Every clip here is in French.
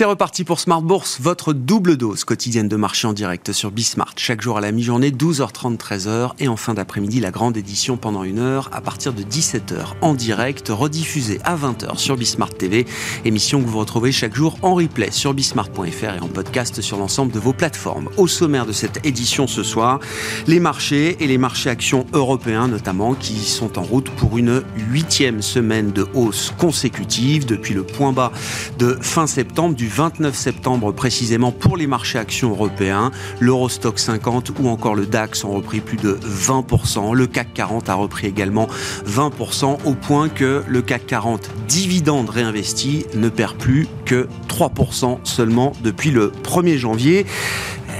C'est reparti pour Smart Bourse, votre double dose quotidienne de marché en direct sur Bismart. Chaque jour à la mi-journée, 12h30, 13h. Et en fin d'après-midi, la grande édition pendant une heure à partir de 17h en direct, rediffusée à 20h sur Bismart TV. Émission que vous retrouvez chaque jour en replay sur bismart.fr et en podcast sur l'ensemble de vos plateformes. Au sommaire de cette édition ce soir, les marchés et les marchés actions européens notamment qui sont en route pour une huitième semaine de hausse consécutive depuis le point bas de fin septembre du 29 septembre précisément pour les marchés actions européens. L'Eurostock 50 ou encore le DAX ont repris plus de 20%. Le CAC 40 a repris également 20% au point que le CAC 40 dividende réinvesti ne perd plus que 3% seulement depuis le 1er janvier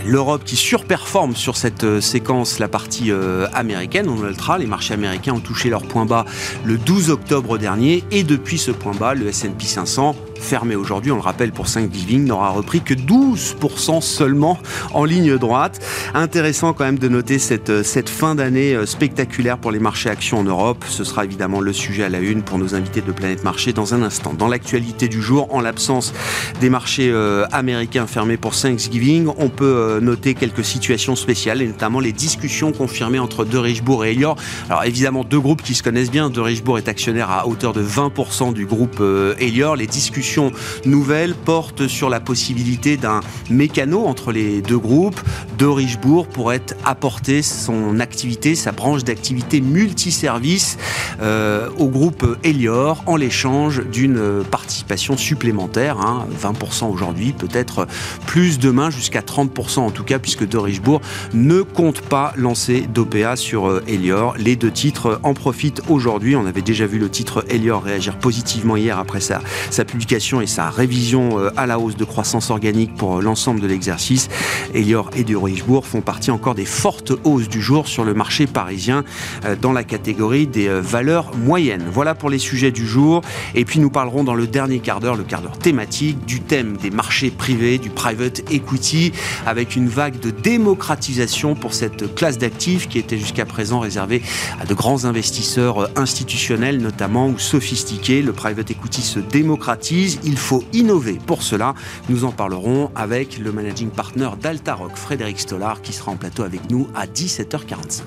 l'Europe qui surperforme sur cette euh, séquence, la partie euh, américaine, en ultra. Les marchés américains ont touché leur point bas le 12 octobre dernier et depuis ce point bas, le S&P 500 fermé aujourd'hui, on le rappelle pour Thanksgiving, n'aura repris que 12% seulement en ligne droite. Intéressant quand même de noter cette, euh, cette fin d'année spectaculaire pour les marchés actions en Europe. Ce sera évidemment le sujet à la une pour nos invités de Planète Marché dans un instant. Dans l'actualité du jour, en l'absence des marchés américains fermés pour Thanksgiving, on peut noter quelques situations spéciales et notamment les discussions confirmées entre De Richbourg et Elior. Alors évidemment, deux groupes qui se connaissent bien. De Richbourg est actionnaire à hauteur de 20% du groupe Elior. Les discussions nouvelle porte sur la possibilité d'un mécano entre les deux groupes. De Richebourg pourrait apporter son activité, sa branche d'activité multiservice euh, au groupe Elior en l'échange d'une participation supplémentaire, 20% hein, aujourd'hui, peut-être plus demain, jusqu'à 30% en tout cas, puisque De Richebourg ne compte pas lancer d'OPA sur euh, Elior. Les deux titres en profitent aujourd'hui. On avait déjà vu le titre Elior réagir positivement hier après sa, publication et sa révision euh, à la hausse de croissance organique pour euh, l'ensemble de l'exercice. Elior et du Richebourg font partie encore des fortes hausses du jour sur le marché parisien euh, dans la catégorie des valeurs moyennes. Voilà pour les sujets du jour. Et puis nous parlerons dans le dernier quart d'heure, le quart d'heure thématique, du thème des marchés privés, du private equity, avec une vague de démocratisation pour cette classe d'actifs qui était jusqu'à présent réservée à de grands investisseurs institutionnels notamment ou sophistiqués. Le private equity se démocratise il faut innover. Pour cela, nous en parlerons avec le managing partner d'Altaroc, Frédéric Qui sera en plateau avec nous à 17h45.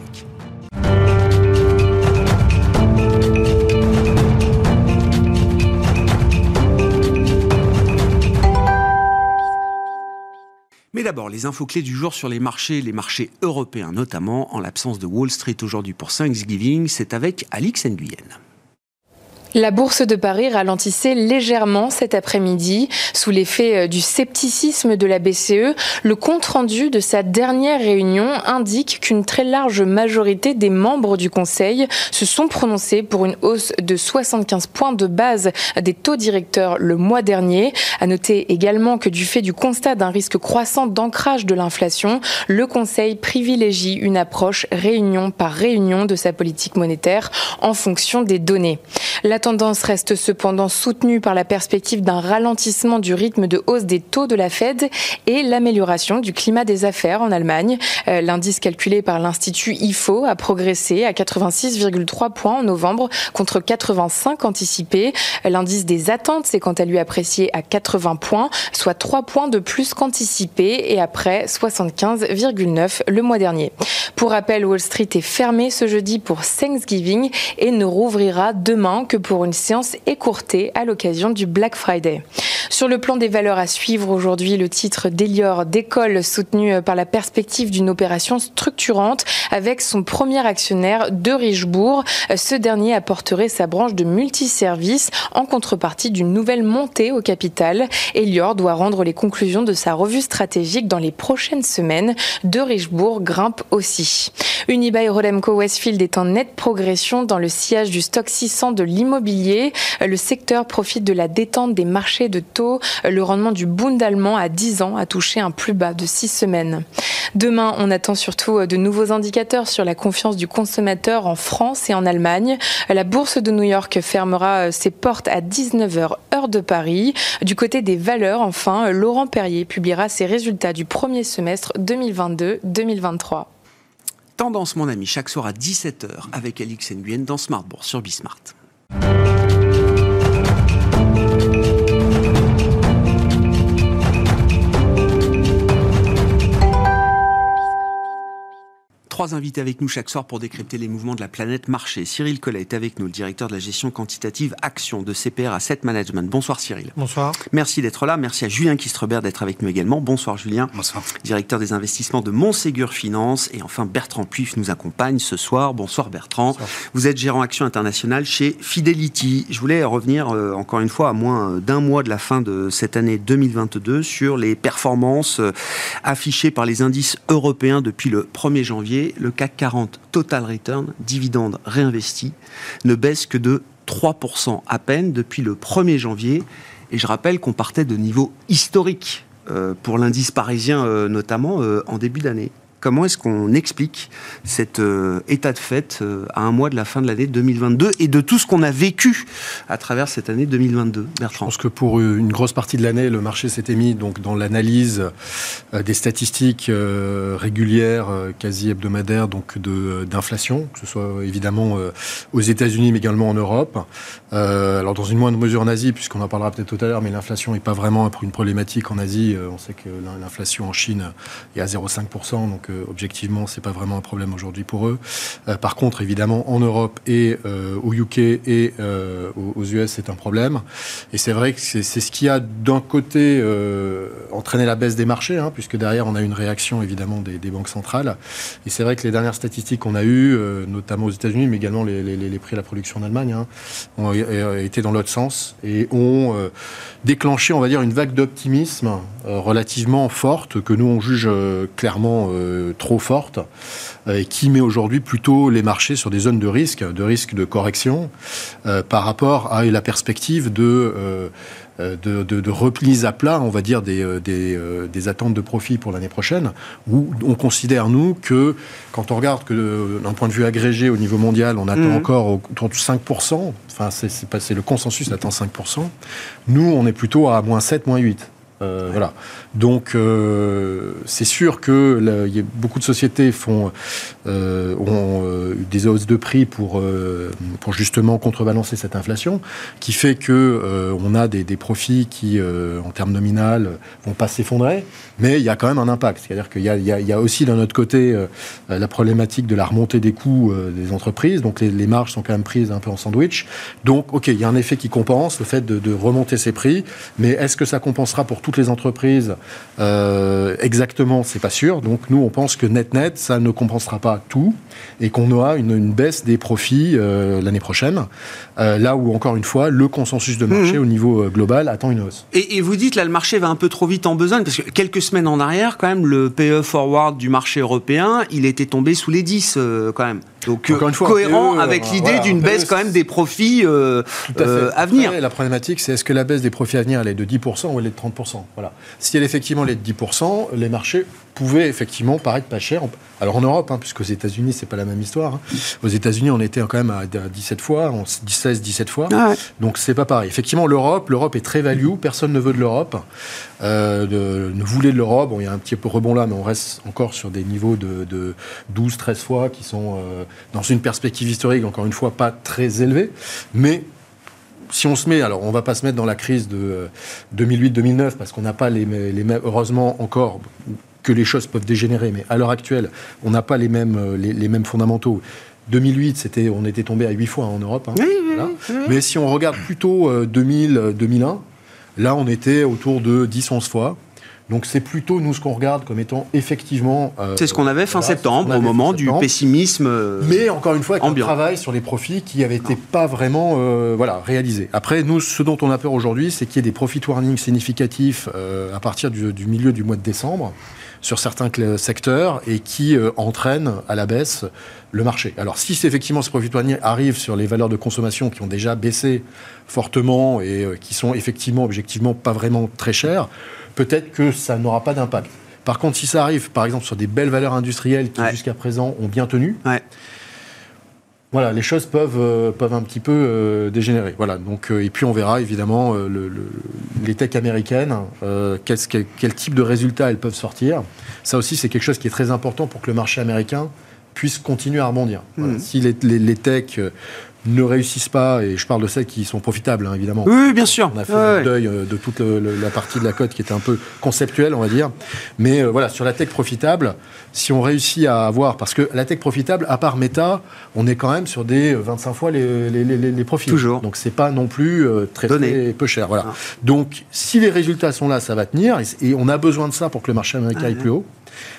Mais d'abord, les infos clés du jour sur les marchés, les marchés européens notamment, en l'absence de Wall Street aujourd'hui pour Thanksgiving, c'est avec Alix Nguyen. La bourse de Paris ralentissait légèrement cet après-midi sous l'effet euh, du scepticisme de la BCE. Le compte-rendu de sa dernière réunion indique qu'une très large majorité des membres du Conseil se sont prononcés pour une hausse de 75 points de base des taux directeurs le mois dernier. À noter également que du fait du constat d'un risque croissant d'ancrage de l'inflation, le Conseil privilégie une approche réunion par réunion de sa politique monétaire en fonction des données. Tendance reste cependant soutenue par la perspective d'un ralentissement du rythme de hausse des taux de la Fed et l'amélioration du climat des affaires en Allemagne. Euh, l'indice calculé par l'Institut IFO a progressé à 86,3 points en novembre contre 85 anticipés. L'indice des attentes s'est quant à lui apprécié à 80 points, soit 3 points de plus qu'anticipé et après 75,9 le mois dernier. Pour rappel, Wall Street est fermé ce jeudi pour Thanksgiving et ne rouvrira demain que pour pour une séance écourtée à l'occasion du Black Friday. Sur le plan des valeurs à suivre aujourd'hui, le titre d'Elior décolle soutenu par la perspective d'une opération structurante avec son premier actionnaire de Richebourg. Ce dernier apporterait sa branche de multiservices en contrepartie d'une nouvelle montée au capital. Elior doit rendre les conclusions de sa revue stratégique dans les prochaines semaines. De Richebourg grimpe aussi. Unibail Rodamco Westfield est en nette progression dans le sillage du stock 600 de l'immobilier. Le secteur profite de la détente des marchés de taux taux. Le rendement du Bund allemand à 10 ans a touché un plus bas de 6 semaines. Demain, on attend surtout de nouveaux indicateurs sur la confiance du consommateur en France et en Allemagne. La bourse de New York fermera ses portes à 19h heure de Paris. Du côté des valeurs, enfin, Laurent Perrier publiera ses résultats du premier semestre 2022-2023. Tendance, mon ami, chaque soir à 17h avec Alix Nguyen dans Smart sur Bismart. Música Trois invités avec nous chaque soir pour décrypter les mouvements de la planète marché. Cyril Collet est avec nous, le directeur de la gestion quantitative Action de CPR Asset Management. Bonsoir Cyril. Bonsoir. Merci d'être là. Merci à Julien Kistrebert d'être avec nous également. Bonsoir Julien. Bonsoir. Directeur des investissements de Montségur Finance. Et enfin Bertrand Puif nous accompagne ce soir. Bonsoir Bertrand. Vous êtes gérant Action internationale chez Fidelity. Je voulais revenir euh, encore une fois à moins d'un mois de la fin de cette année 2022 sur les performances euh, affichées par les indices européens depuis le 1er janvier le CAC 40 Total Return, dividende réinvesti, ne baisse que de 3% à peine depuis le 1er janvier. Et je rappelle qu'on partait de niveaux historiques euh, pour l'indice parisien euh, notamment euh, en début d'année. Comment est-ce qu'on explique cet euh, état de fait euh, à un mois de la fin de l'année 2022 et de tout ce qu'on a vécu à travers cette année 2022 Bertrand? Je pense que pour une grosse partie de l'année, le marché s'était mis donc, dans l'analyse euh, des statistiques régulières, quasi hebdomadaires donc d'inflation, que ce soit évidemment aux États-Unis mais également en Europe. alors dans une moindre mesure en Asie, puisqu'on en parlera peut-être tout à l'heure, mais l'inflation n'est pas vraiment une problématique en Asie. on sait que l'inflation en Chine est à 0,5%, donc objectivement, c'est pas vraiment un problème aujourd'hui pour eux. Euh, par contre, évidemment, en Europe et euh, au UK et euh, aux US, c'est un problème. Et c'est vrai que c'est ce qui a d'un côté entraîné la baisse des marchés, hein, puisque derrière, on a une réaction évidemment des, banques centrales. Et c'est vrai que les dernières statistiques qu'on a eues, notamment aux États-Unis, mais également les, prix de la production en Allemagne, hein, ont été dans l'autre sens et ont déclenché, on va dire, une vague d'optimisme relativement forte que nous on juge clairement trop forte euh, et qui met aujourd'hui plutôt les marchés sur des zones de risque, de risque de correction, euh, par rapport à la perspective de, euh, de, de, repli à plat, on va dire, des, des, attentes de profit pour l'année prochaine, où on considère, nous, que quand on regarde que d'un point de vue agrégé au niveau mondial, on attend mmh. encore autour de 5%, enfin c'est le consensus attend 5%, nous on est plutôt à moins 7, moins 8. Euh, voilà. Donc, euh, c'est sûr que y a beaucoup de sociétés font, euh, ont des hausses de prix pour, pour justement contrebalancer cette inflation, qui fait que on a des, profits qui, en termes nominal, vont pas s'effondrer, mais il y a quand même un impact. C'est-à-dire qu'il y, y, a aussi d'un autre côté la problématique de la remontée des coûts des entreprises. Donc, les, les, marges sont quand même prises un peu en sandwich. Donc, ok, il y a un effet qui compense le fait de, de remonter ces prix, mais est-ce que ça compensera pour toutes les entreprises euh, Exactement, c'est pas sûr. Donc nous, on pense que net-net, ça ne compensera pas tout et qu'on aura une, baisse des profits euh, l'année prochaine. Euh, là où, encore une fois, le consensus de marché mmh. au niveau global attend une hausse. Et, vous dites, là, le marché va un peu trop vite en besogne, parce que quelques semaines en arrière, quand même, le PE forward du marché européen, il était tombé sous les 10, quand même. Donc, une fois, cohérent e, avec l'idée d'une e, baisse quand même des profits à, venir. la problématique, c'est est-ce que la baisse des profits à venir, elle est de 10% ou elle est de 30% Voilà. Si elle effectivement elle est de 10%, les marchés pouvait effectivement paraître pas cher. Alors en Europe, hein, puisque aux États-Unis, c'est pas la même histoire. Hein. Aux États-Unis, on était quand même à 17 fois, 16, 17 fois. Ah Donc c'est pas pareil. Effectivement, l'Europe, l'Europe est très value. Personne ne veut de l'Europe, euh, ne voulait de l'Europe. Bon, il y a un petit peu rebond là, mais on reste encore sur des niveaux de, 12, 13 fois qui sont euh, dans une perspective historique, encore une fois, pas très élevés. Mais si on se met, alors on va pas se mettre dans la crise de 2008-2009 euh, parce qu'on n'a pas les, les, heureusement encore que les choses peuvent dégénérer, mais à l'heure actuelle, on n'a pas les mêmes, euh, les, mêmes fondamentaux. 2008, c'était, on était tombé à 8 fois en Europe. Hein, mais si on regarde plutôt 2000, euh, 2001, là on était autour de 10-11 fois. Donc c'est plutôt nous ce qu'on regarde comme étant effectivement. Euh, c'est ce qu'on avait fin septembre, au moment du pessimisme. Euh, Mais encore une fois, avec un travail sur les profits qui n'avait été pas vraiment euh, voilà, réalisé. Après, nous, ce dont on a peur aujourd'hui, c'est qu'il y ait des profit warnings significatifs à partir du, du, milieu du mois de décembre sur certains secteurs et qui entraînent à la baisse le marché. Alors si effectivement ces profit warnings arrivent sur les valeurs de consommation qui ont déjà baissé fortement et qui sont effectivement objectivement pas vraiment très chères, peut-être que ça n'aura pas d'impact. Par contre, si ça arrive, par exemple, sur des belles valeurs industrielles qui jusqu'à présent ont bien tenu, voilà, les choses peuvent, euh, peuvent un petit peu euh, dégénérer. Voilà, donc, euh, et puis on verra évidemment le, les techs américaines, quel, quel, type de résultats elles peuvent sortir. Ça aussi, c'est quelque chose qui est très important pour que le marché américain puisse continuer à rebondir. Hmm. Si les, les, les techs ne réussissent pas, et je parle de celles qui sont profitables, hein, évidemment. Oui, bien sûr. On a fait le deuil euh, de toute la partie de la cote qui était un peu conceptuelle, on va dire. Mais euh, voilà, sur la tech profitable, si on réussit à avoir, parce que la tech profitable, à part Meta, on est quand même sur des 25 euh, fois les, les, les, profits. Toujours. Donc c'est pas non plus très, très, peu cher. Voilà. Ah. Donc si les résultats sont là, ça va tenir, et, on a besoin de ça pour que le marché américain aille plus haut.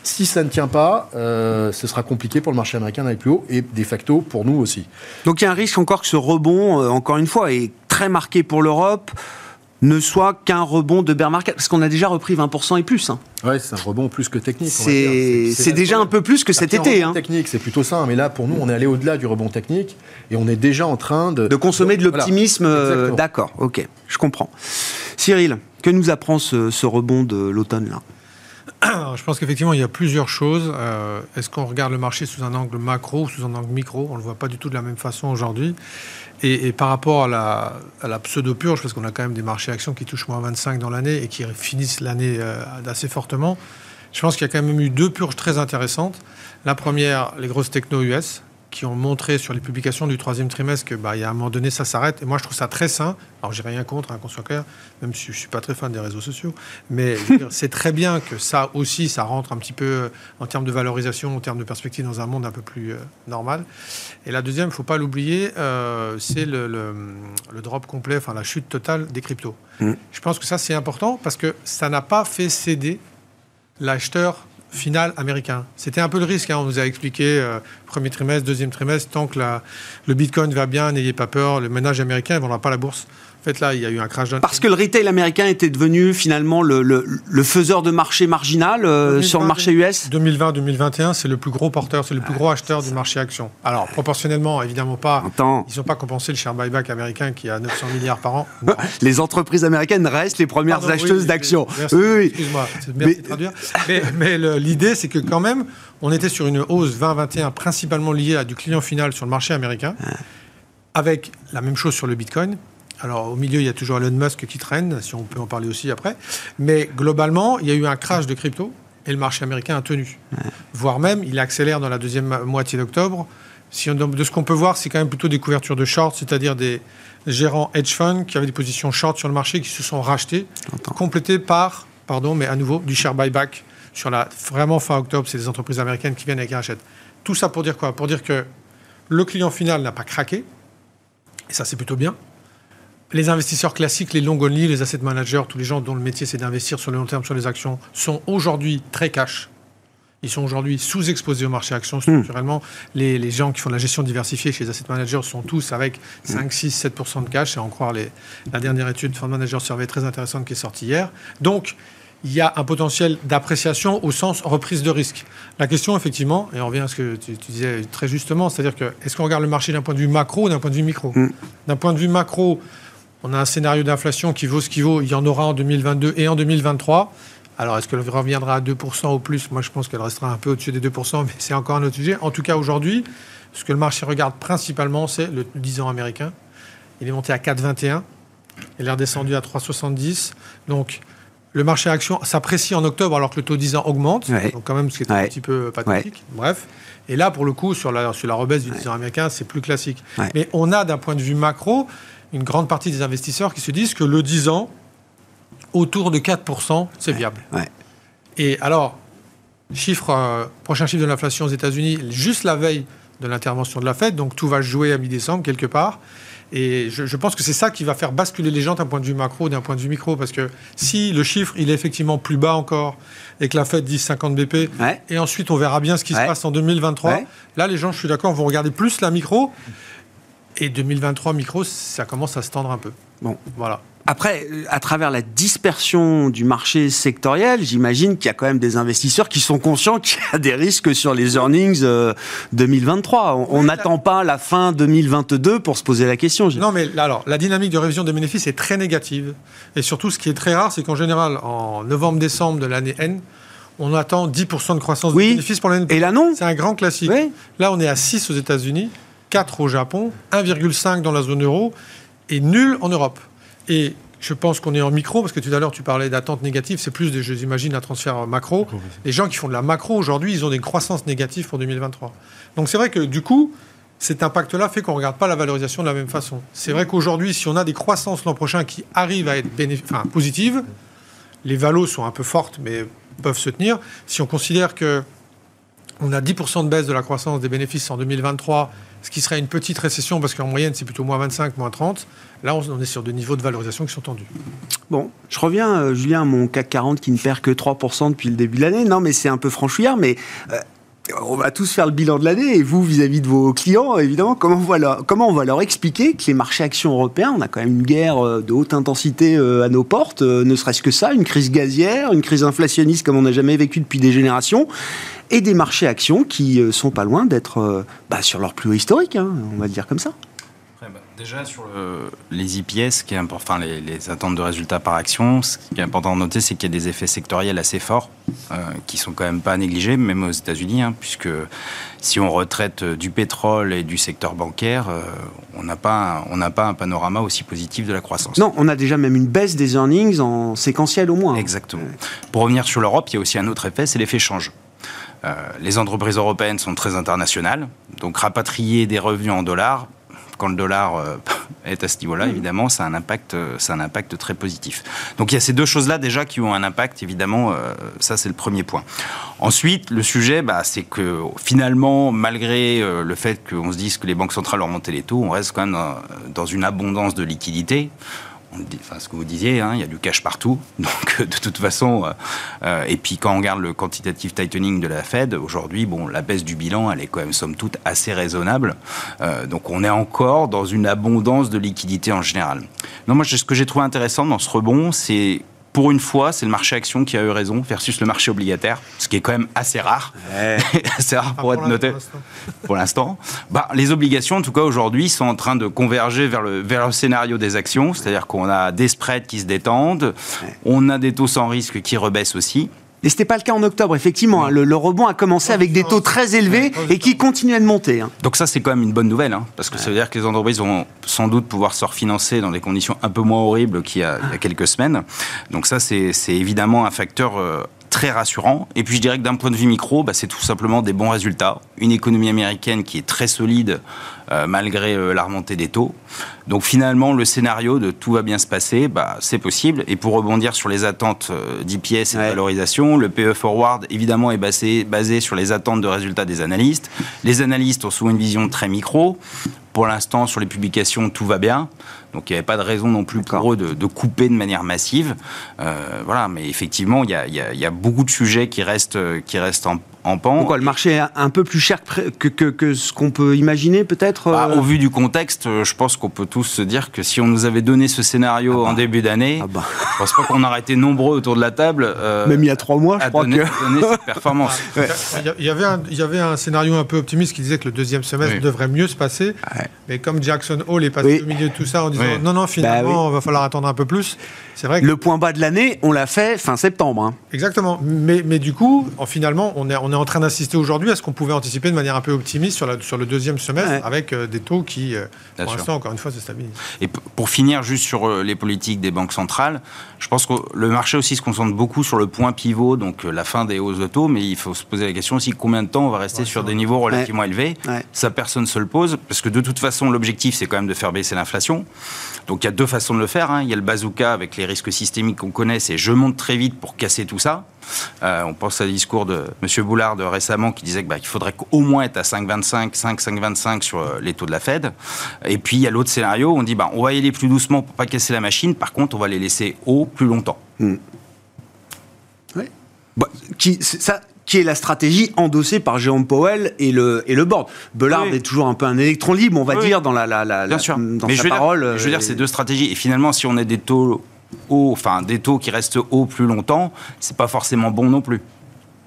Si ça ne tient pas, euh, ce sera compliqué pour le marché américain d'aller plus haut et de facto pour nous aussi. Donc il y a un risque encore que ce rebond, euh, encore une fois, est très marqué pour l'Europe ne soit qu'un rebond de bear market, parce qu'on a déjà repris 20% et plus. Hein. Oui, c'est un rebond plus que technique. C'est déjà un peu plus que cet été. Hein. Technique, c'est plutôt ça. Mais là, pour nous, on est allé au-delà du rebond technique et on est déjà en train de... De consommer de l'optimisme. Euh, d'accord, ok, je comprends. Cyril, que nous apprend ce, ce rebond de l'automne là? Je pense qu'effectivement, il y a plusieurs choses. Euh, est-ce qu'on regarde le marché sous un angle macro ou sous un angle micro? On ne le voit pas du tout de la même façon aujourd'hui. Et, par rapport à la, pseudo-purge, parce qu'on a quand même des marchés actions qui touchent moins 25 dans l'année et qui finissent l'année euh, assez fortement, je pense qu'il y a quand même eu deux purges très intéressantes. La première, les grosses techno US, qui ont montré sur les publications du troisième trimestre que bah, y a un moment donné ça s'arrête. Et moi je trouve ça très sain. Alors j'ai rien contre, un hein, qu'on soit clair, même si je suis pas très fan des réseaux sociaux. Mais c'est très bien que ça aussi, ça rentre un petit peu euh, en termes de valorisation, en termes de perspective dans un monde un peu plus euh, normal. Et la deuxième, il faut pas l'oublier, euh, c'est le, le, drop complet, enfin la chute totale des cryptos. Mm. Je pense que ça c'est important parce que ça n'a pas fait céder l'acheteur final américain. C'était un peu le risque, hein. on nous a expliqué euh, premier trimestre, deuxième trimestre, tant que la, le Bitcoin va bien, n'ayez pas peur, le ménage américain ne vendra pas la bourse. En fait, là, il y a eu un crash. Parce que le retail américain était devenu finalement le, le, faiseur de marché marginal euh, sur le marché US 2020-2021, c'est le plus gros porteur, c'est le plus gros acheteur du marché action. Alors, proportionnellement, évidemment pas. Ils n'ont pas compensé le share buyback américain qui a 900 milliards par an. les entreprises américaines restent les premières acheteuses d'actions. Oui, Excuse-moi, c'est bien mais... traduire. Mais, mais l'idée, c'est que quand même, on était sur une hausse 2021 principalement liée à du client final sur le marché américain, avec la même chose sur le Bitcoin alors au milieu, il y a toujours Elon Musk qui traîne, si on peut en parler aussi après. Mais globalement, il y a eu un crash de crypto et le marché américain a tenu. Voire même, il accélère dans la deuxième moitié d'octobre. Si de ce qu'on peut voir, c'est quand même plutôt des couvertures de short, c'est-à-dire des gérants hedge funds qui avaient des positions short sur le marché qui se sont rachetés, complétés par, pardon, mais à nouveau, du share buyback sur la vraiment fin octobre. C'est des entreprises américaines qui viennent et qui rachètent. Tout ça pour dire quoi? Pour dire que le client final n'a pas craqué, et ça c'est plutôt bien les investisseurs classiques, les long only, les asset managers, tous les gens dont le métier c'est d'investir sur le long terme sur les actions, sont aujourd'hui très cash. Ils sont aujourd'hui sous-exposés au marché actions structurellement. Les, les, gens qui font de la gestion diversifiée chez les asset managers sont tous avec 5, 6, 7% de cash, et en croire les, la dernière étude Fund Manager Survey très intéressante qui est sortie hier. Donc, il y a un potentiel d'appréciation au sens reprise de risque. La question, effectivement, et on revient à ce que tu, disais très justement, c'est-à-dire que est-ce qu'on regarde le marché d'un point de vue macro ou d'un point de vue micro? Mm. D'un point de vue macro, on a un scénario d'inflation qui vaut ce qu'il vaut. Il y en aura en 2022 et en 2023. Alors, est-ce qu'elle reviendra à 2% ou plus? Moi, je pense qu'elle restera un peu au-dessus des 2%, mais c'est encore un autre sujet. En tout cas, aujourd'hui, ce que le marché regarde principalement, c'est le 10 ans américain. Il est monté à 4,21. Il est redescendu à 3,70. Donc, le marché action s'apprécie en octobre alors que le taux 10 ans augmente. Donc, quand même, ce qui est un petit peu pathétique. Bref. Et là, pour le coup, sur la, sur la rebaisse du 10 ans américain, c'est plus classique. Mais on a, d'un point de vue macro, une grande partie des investisseurs qui se disent que le 10 ans, autour de 4%, c'est viable. Et alors, chiffre, euh, prochain chiffre de l'inflation aux États-Unis, juste la veille de l'intervention de la Fed, donc tout va jouer à mi-décembre quelque part. Et je, pense que c'est ça qui va faire basculer les gens d'un point de vue macro, d'un point de vue micro, parce que si le chiffre il est effectivement plus bas encore et que la Fed dit 50 BP, et ensuite on verra bien ce qui se passe en 2023. Là, les gens, je suis d'accord, vont regarder plus la micro. Et 2023 micro, ça commence à se tendre un peu. Bon, voilà. Après, à travers la dispersion du marché sectoriel, j'imagine qu'il y a quand même des investisseurs qui sont conscients qu'il y a des risques sur les earnings 2023. Euh, on n'attend pas la fin 2022 pour se poser la question. Non, mais alors, la dynamique de révision des bénéfices est très négative. Et surtout, ce qui est très rare, c'est qu'en général, en novembre-décembre de l'année N, on attend 10% de croissance oui. des bénéfices pour l'année. Et là, non. C'est un grand classique. Là, on est à 6 aux États-Unis, 4 au Japon, 1,5 dans la zone euro et nul en Europe. Et je pense qu'on est en micro, parce que tout à l'heure tu parlais d'attente négative, c'est plus, je imagine, un transfert macro. Les gens qui font de la macro aujourd'hui, ils ont des croissances négatives pour 2023. Donc c'est vrai que du coup, cet impact-là fait qu'on ne regarde pas la valorisation de la même façon. C'est vrai qu'aujourd'hui, si on a des croissances l'an prochain qui arrivent à être enfin, positives, les valos sont un peu fortes, mais peuvent se tenir. Si on considère que on a 10% de baisse de la croissance des bénéfices en 2023 ce qui serait une petite récession, parce qu'en moyenne, c'est plutôt moins 25, moins 30. Là, on est sur des niveaux de valorisation qui sont tendus. Bon, je reviens, euh, Julien, à mon CAC 40 qui ne perd que 3% depuis le début de l'année. Non, mais c'est un peu franchouillard, mais euh, on va tous faire le bilan de l'année et vous, vis-à-vis de vos clients, évidemment, comment on, va leur, comment on va leur expliquer que les marchés actions européens, on a quand même une guerre euh, de haute intensité à nos portes, ne serait-ce que ça, une crise gazière, une crise inflationniste comme on n'a jamais vécu depuis des générations, et des marchés actions qui euh, sont pas loin d'être euh, bah, sur leur plus haut historique, hein, on va le dire comme ça. Bah, déjà sur les IPS, qui est enfin les, attentes de résultats par action, ce qui est important de noter, c'est qu'il y a des effets sectoriels assez forts, euh, qui sont quand même pas négligés, même aux États-Unis, hein, puisque si on retraite du pétrole et du secteur bancaire, on n'a pas, on n'a pas un panorama aussi positif de la croissance. Non, on a déjà même une baisse des earnings en séquentiel au moins. Exactement. Pour revenir sur l'Europe, il y a aussi un autre effet, c'est l'effet change. Euh, les entreprises européennes sont très internationales, donc rapatrier des revenus en dollars, quand le dollar euh, est à ce niveau-là, évidemment, ça a, un impact, c'est un impact très positif. Donc il y a ces deux choses-là déjà qui ont un impact, évidemment, euh, ça c'est le premier point. Ensuite, le sujet, bah, c'est que finalement, malgré le fait qu'on se dise que les banques centrales ont remonté les taux, on reste quand même dans une abondance de liquidités enfin, ce que vous disiez, hein, il y a du cash partout. Donc, de toute façon, euh, euh, et puis quand on regarde le quantitative tightening de la Fed, aujourd'hui, bon, la baisse du bilan, elle est quand même, somme toute, assez raisonnable. Euh, donc, on est encore dans une abondance de liquidités en général. Non, moi, ce que j'ai trouvé intéressant dans ce rebond, c'est pour une fois, c'est le marché action qui a eu raison versus le marché obligataire, ce qui est quand même assez rare. assez rare pour, être noté pour l'instant. Bah, les obligations, en tout cas aujourd'hui, sont en train de converger vers le, vers le scénario des actions, c'est-à-dire qu'on a des spreads qui se détendent, on a des taux sans risque qui rebaissent aussi. Et ce n'était pas le cas en octobre, effectivement. Hein. Le, rebond a commencé avec des taux très élevés et qui continuent de monter. Hein. Donc ça, c'est quand même une bonne nouvelle, hein, parce que ça veut dire que les entreprises vont sans doute pouvoir se refinancer dans des conditions un peu moins horribles qu'il y a, quelques semaines. Donc ça, c'est évidemment un facteur euh, très rassurant. Et puis je dirais que d'un point de vue micro, bah, c'est tout simplement des bons résultats. Une économie américaine qui est très solide euh, malgré euh, la remontée des taux. Donc finalement, le scénario de tout va bien se passer, bah, c'est possible. Et pour rebondir sur les attentes euh, d'IPS et de valorisation, le PE Forward, évidemment, est basé, basé sur les attentes de résultats des analystes. Les analystes ont souvent une vision très micro. Pour l'instant, sur les publications, tout va bien. Donc il n'y avait pas de raison non plus pour eux de, couper de manière massive. Euh, voilà, mais effectivement, il y a, y a, beaucoup de sujets qui restent, qui restent en, en pan. Pourquoi le marché est un peu plus cher que, que, que ce qu'on peut imaginer peut-être bah, euh Au vu du contexte, euh, je pense qu'on peut tous se dire que si on nous avait donné ce scénario ah en bah. début d'année, ah bah. je pense pas qu'on aurait été nombreux autour de la table. Euh, Même il y a trois mois, je crois donner, que... donner cette performance. Il, y avait un, il y avait un scénario un peu optimiste qui disait que le deuxième semestre devrait mieux se passer. Mais comme Jackson Hall est passé au milieu de tout ça en disant non, non, finalement, il va falloir attendre un peu plus. C'est vrai que... Le point bas de l'année, on l'a fait fin septembre. Hein. Exactement. Mais, mais du coup, finalement, on est, on est en train d'assister aujourd'hui à ce qu'on pouvait anticiper de manière un peu optimiste sur, la, sur le deuxième semestre avec euh, des taux qui, euh, pour l'instant, encore une fois, se stabilisent. Et pour finir, juste sur euh, les politiques des banques centrales, je pense que le marché aussi se concentre beaucoup sur le point pivot, donc la fin des hausses de taux, mais il faut se poser la question aussi combien de temps on va rester sur des niveaux relativement élevés? Ça, personne ne se le pose, parce que de toute façon, l'objectif, c'est quand même de faire baisser l'inflation. Donc il y a deux façons de le faire. Hein. Il y a le bazooka avec les risques systémiques qu'on connaît, c'est je monte très vite pour casser tout ça. On pense à le discours de M. Boulard de récemment qui disait qu'il bah, faudrait au moins être à 5,25, 5, 5,25 sur les taux de la Fed. Et puis il y a l'autre scénario où on dit bah, on va y aller plus doucement pour pas casser la machine. Par contre, on va les laisser haut plus longtemps. Hmm. Oui. Bah, qui, ça, qui est la stratégie endossée par Jérôme Powell et le, et le board. Bellard est toujours un peu un électron libre, on va dire, dans la, la, Bien sûr. Dans sa parole. je veux dire, c'est deux stratégies. Et finalement, si on a des taux hauts, enfin des taux qui restent hauts plus longtemps, c'est pas forcément bon non plus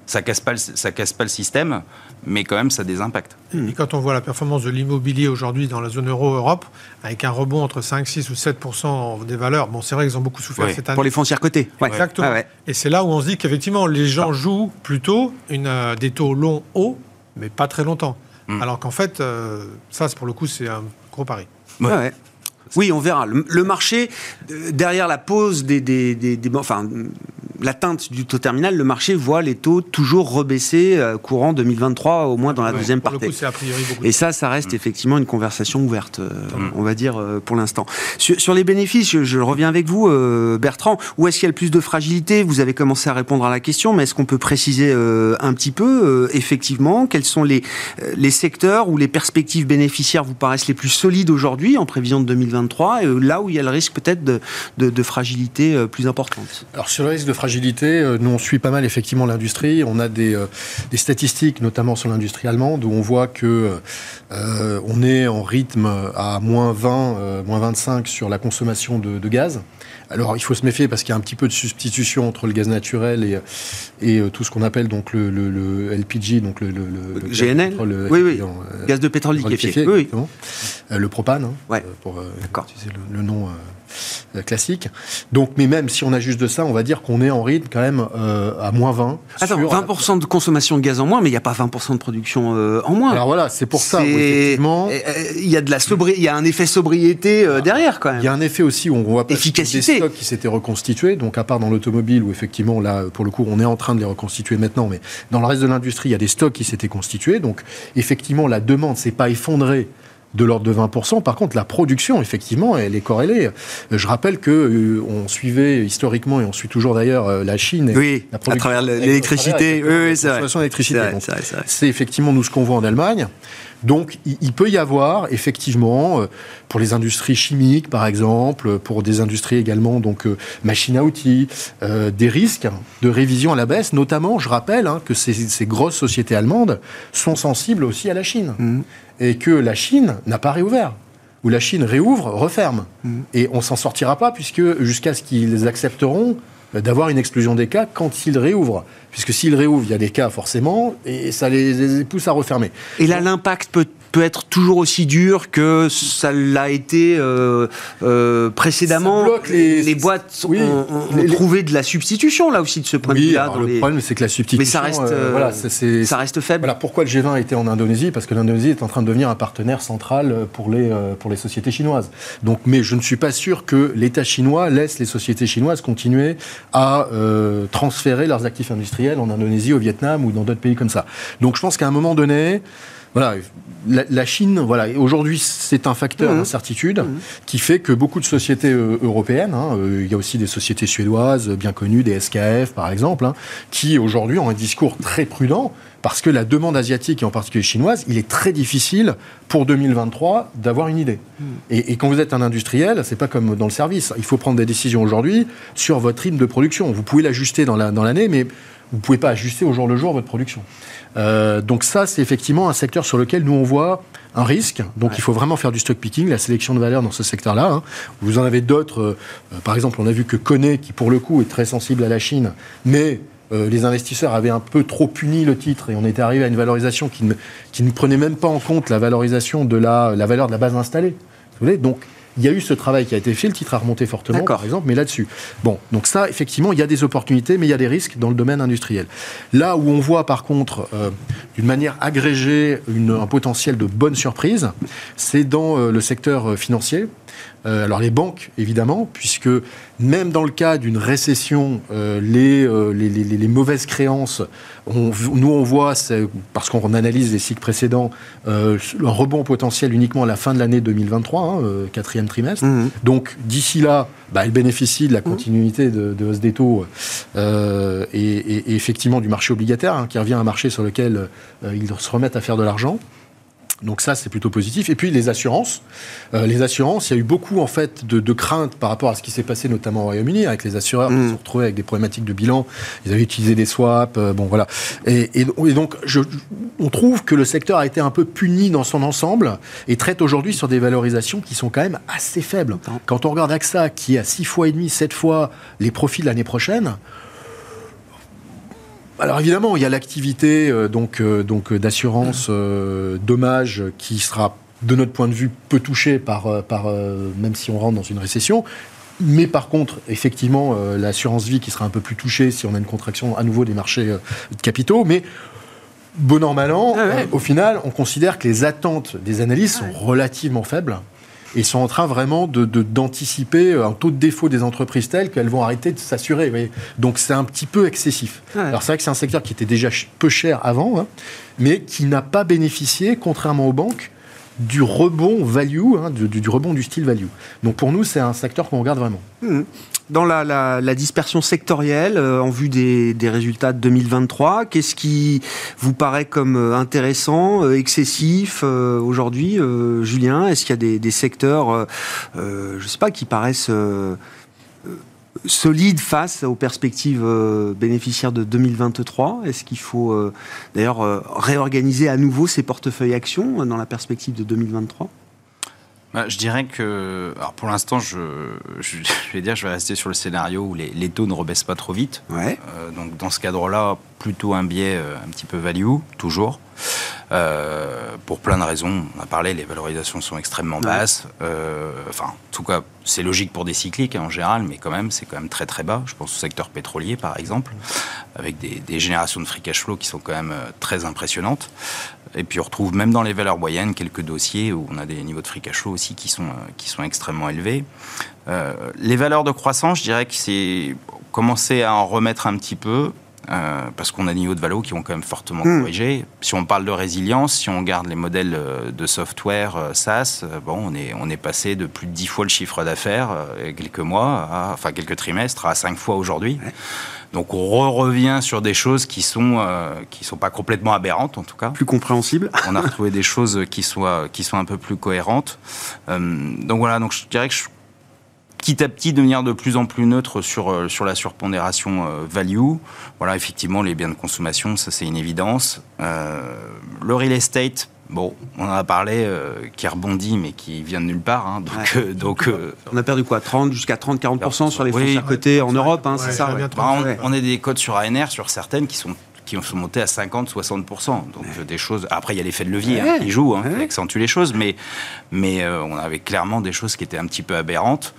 ça casse pas ça casse pas le système, mais quand même ça a des impacts. Et quand on voit la performance de l'immobilier aujourd'hui dans la zone euro Europe, avec un rebond entre 5, 6 ou 7% des valeurs, bon c'est vrai qu'ils ont beaucoup souffert cette année. Pour les foncières cotées. Exactement. Et c'est là où on se dit qu'effectivement les gens jouent plutôt une, euh, des taux longs hauts, mais pas très longtemps. Hmm. Alors qu'en fait, euh, ça pour le coup c'est un gros pari. Oui, on verra. Le, marché, euh, derrière la pause des, des, des, enfin, l'atteinte du taux terminal, le marché voit les taux toujours rebaisser euh, courant 2023, au moins dans la deuxième partie. Et ça, ça reste effectivement une conversation ouverte, euh, on va dire, pour l'instant. Sur, les bénéfices, je, reviens avec vous, Bertrand. Où est-ce qu'il y a le plus de fragilité? Vous avez commencé à répondre à la question, mais est-ce qu'on peut préciser un petit peu, effectivement, quels sont les, les secteurs où les perspectives bénéficiaires vous paraissent les plus solides aujourd'hui en prévision de 2023 et euh, là où il y a le risque peut-être de, fragilité euh, plus importante Alors sur le risque de fragilité, euh, nous on suit pas mal effectivement l'industrie. On a des, statistiques, notamment sur l'industrie allemande, où on voit que on est en rythme à moins 20, moins 25 sur la consommation de, gaz. Alors, il faut se méfier parce qu'il y a un petit peu de substitution entre le gaz naturel et, et tout ce qu'on appelle donc le, LPG, donc le, GNL, oui, oui, gaz de pétrole liquéfié, oui, le propane, hein, ouais. pour le, nom euh, classique. Donc, mais même si on a juste de ça, on va dire qu'on est en rythme quand même euh, à moins 20. Attends, 20% de consommation de gaz en moins, mais il n'y a pas 20% de production euh, en moins. Alors voilà, c'est pour ça, effectivement. Il y a de la il y a un effet sobriété derrière quand même. Il y a un effet aussi où on voit pas des stocks qui s'étaient reconstitués, donc à part dans l'automobile où effectivement là, pour le coup, on est en train de les reconstituer maintenant, mais dans le reste de l'industrie, il y a des stocks qui s'étaient constitués, donc effectivement la demande s'est pas effondrée de l'ordre de 20%. Par contre, la production, effectivement, elle est corrélée. Je rappelle que euh, on suivait historiquement, et on suit toujours d'ailleurs, euh, la Chine. Oui, la à travers l'électricité. Oui, c'est vrai. C'est effectivement nous ce qu'on voit en Allemagne. Donc, il, peut y avoir effectivement, euh, pour les industries chimiques, par exemple, pour des industries également, donc machines à outils, des risques de révision à la baisse. Notamment, je rappelle hein, que ces, ces, grosses sociétés allemandes sont sensibles aussi à la Chine. Mmh et que la Chine n'a pas réouvert. Ou la Chine réouvre, referme. Mm. Et on s'en sortira pas, puisque jusqu'à ce qu'ils accepteront d'avoir une explosion des cas quand ils réouvrent. Puisque s'ils réouvrent, il y a des cas forcément, et ça les, pousse à refermer. Et là, l'impact peut peut être toujours aussi dur que ça l'a été euh, euh, précédemment. Les... boîtes ont, trouvé de la substitution là aussi de ce point de vue-là. Le problème, c'est que la substitution, mais ça reste, euh, voilà, ça reste faible. Voilà pourquoi le G20 était en Indonésie, parce que l'Indonésie est en train de devenir un partenaire central pour les pour les sociétés chinoises. Donc, mais je ne suis pas sûr que l'État chinois laisse les sociétés chinoises continuer à transférer leurs actifs industriels en Indonésie, au Vietnam ou dans d'autres pays comme ça. Donc, je pense qu'à un moment donné voilà, la, Chine, voilà, aujourd'hui, c'est un facteur mmh. d'incertitude mmh. qui fait que beaucoup de sociétés euh, européennes, hein, euh, il y a aussi des sociétés suédoises bien connues, des SKF par exemple, hein, qui aujourd'hui ont un discours très prudent parce que la demande asiatique et en particulier chinoise, il est très difficile pour 2023 d'avoir une idée. Mmh. Et, quand vous êtes un industriel, c'est pas comme dans le service. Il faut prendre des décisions aujourd'hui sur votre rythme de production. Vous pouvez l'ajuster dans l'année, mais vous ne pouvez pas ajuster au jour le jour votre production. Euh, donc ça, c'est effectivement un secteur sur lequel nous on voit un risque. Donc il faut vraiment faire du stock picking, la sélection de valeur dans ce secteur-là. Hein. Vous en avez d'autres. Euh, par exemple, on a vu que Kone, qui pour le coup est très sensible à la Chine, mais euh, les investisseurs avaient un peu trop puni le titre et on était arrivé à une valorisation qui ne, qui ne prenait même pas en compte la valorisation de la, la valeur de la base installée. Vous voyez Donc il y a eu ce travail qui a été fait, le titre a remonté fortement, par exemple, mais là-dessus. Bon, donc ça, effectivement, il y a des opportunités, mais il y a des risques dans le domaine industriel. Là où on voit, par contre, euh, d'une manière agrégée, un potentiel de bonne surprise, c'est dans euh, le secteur euh, alors les banques, évidemment, puisque même dans le cas d'une récession, les, les, les, mauvaises créances nous, on voit, parce qu'on analyse les cycles précédents, euh, un rebond potentiel uniquement à la fin de l'année 2023, hein, euh, quatrième trimestre. Mmh. Donc, d'ici là, bah, elle bénéficie de la mmh. continuité de, hausse des taux et, effectivement du marché obligataire, hein, qui revient à un marché sur lequel ils se remettent à faire de l'argent. Donc ça, c'est plutôt positif. Et puis les assurances. Euh, les assurances, il y a eu beaucoup en fait de, craintes par rapport à ce qui s'est passé notamment au Royaume-Uni avec les assureurs qui mm. se sont retrouvés avec des problématiques de bilan. Ils avaient utilisé des swaps. Euh, bon voilà. Et, donc je, on trouve que le secteur a été un peu puni dans son ensemble et traite aujourd'hui sur des valorisations qui sont quand même assez faibles. Quand on regarde AXA qui est à 6 fois et demi, 7 fois les profits de l'année prochaine, alors évidemment, il y a l'activité euh, donc euh, donc euh, d'assurance dommage qui sera de notre point de vue peu touchée par par même si on rentre dans une récession. Mais par contre, effectivement, l'assurance vie qui sera un peu plus touchée si on a une contraction à nouveau des marchés de capitaux. Mais bon an, mal an, ah au final, on considère que les attentes des analystes sont relativement faibles et sont en train vraiment de, d'anticiper un taux de défaut des entreprises telles qu'elles vont arrêter de s'assurer. Donc c'est un petit peu excessif. Alors c'est vrai que c'est un secteur qui était déjà peu cher avant, hein, mais qui n'a pas bénéficié, contrairement aux banques, du rebond value, hein, du, rebond du style value. Donc pour nous, c'est un secteur qu'on regarde vraiment. Mmh. Dans la, dispersion sectorielle, euh, en vue des, résultats de 2023, qu'est-ce qui vous paraît comme euh, intéressant, euh, excessif aujourd'hui, Julien? Est-ce qu'il y a des, secteurs, je sais pas, qui paraissent solides face aux perspectives bénéficiaires de 2023 Est-ce qu'il faut d'ailleurs réorganiser à nouveau ces portefeuilles actions dans la perspective de 2023 bah, je dirais que, alors pour l'instant, je, je, vais dire, je vais rester sur le scénario où les, les taux ne rebaissent pas trop vite. Ouais. Euh, donc dans ce cadre-là, plutôt un biais euh, un petit peu value, toujours. Euh, pour plein de raisons. On a parlé, les valorisations sont extrêmement basses. Euh, enfin, en tout cas, c'est logique pour des cycliques hein, en général, mais quand même, c'est quand même très très bas. Je pense au secteur pétrolier, par exemple, avec des, des, générations de free cash flow qui sont quand même très impressionnantes. Et puis on retrouve même dans les valeurs moyennes quelques dossiers où on a des niveaux de free cash flow aussi qui sont, qui sont extrêmement élevés. Euh, les valeurs de croissance, je dirais que c'est commencer à en remettre un petit peu. Euh, parce qu'on a des niveaux de valeur qui ont quand même fortement corrigé. Si on parle de résilience, si on regarde les modèles euh, de software SaaS, bon, on est, on est passé de plus de 10 fois le chiffre d'affaires quelques mois, enfin quelques trimestres, à 5 fois aujourd'hui. Donc on revient sur des choses qui sont euh, qui sont pas complètement aberrantes en tout cas. Plus compréhensibles. on a retrouvé des choses qui soient qui sont un peu plus cohérentes. Euh, donc voilà, donc je dirais que je, petit à petit devenir de plus en plus neutre sur, euh, sur la surpondération value. Voilà, effectivement, les biens de consommation, ça c'est une évidence. le real estate, Bon, on en a parlé, euh, qui rebondit, mais qui vient de nulle part. Hein, donc, euh, donc euh, on a perdu quoi 30 jusqu'à 30-40% sur les fonds à côté en Europe, hein, c'est ça bah, on, a des codes sur ANR, sur certaines, qui sont qui sont montés à 50-60%. Donc des choses. Après, il y a l'effet de levier hein, qui joue, hein, qui accentue les choses, mais, mais on avait clairement des choses qui étaient un petit peu aberrantes.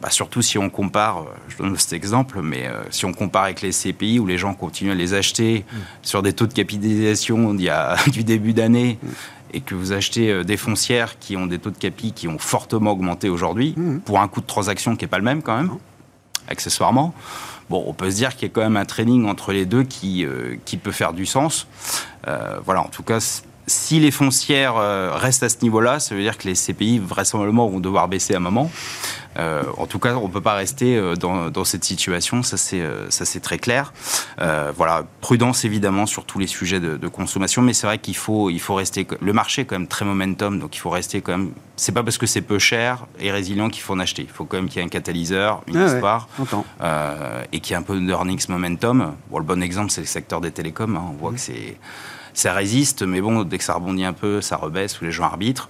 bah, surtout si on compare, je donne cet exemple, mais si on compare avec les CPI où les gens continuent à les acheter mm. sur des taux de capitalisation il y a, du début d'année, mm et que vous achetez euh, des foncières qui ont des taux de capi qui ont fortement augmenté aujourd'hui, mmh. pour un coût de transaction qui n'est pas le même quand même, accessoirement, bon, on peut se dire qu'il y a quand même un training entre les deux qui, euh, qui peut faire du sens. Euh, voilà, en tout cas, si les foncières restent à ce niveau-là, ça veut dire que les CPI vraisemblablement vont devoir baisser à un moment. Euh, en tout cas, on ne peut pas rester euh, dans, cette situation, ça c'est euh, très clair. voilà, prudence évidemment sur tous les sujets de, consommation, mais c'est vrai qu'il faut il faut rester. Le marché est quand même très momentum, donc il faut rester quand même. C'est pas parce que c'est peu cher et résilient qu'il faut en acheter. Il faut quand même qu'il y ait un catalyseur, une ah histoire, et qu'il y ait un peu d'earnings momentum. Bon, le bon exemple, c'est le secteur des télécoms. Hein. On voit mmh. que c'est ça résiste, mais bon, dès que ça rebondit un peu, ça rebaisse ou les gens arbitrent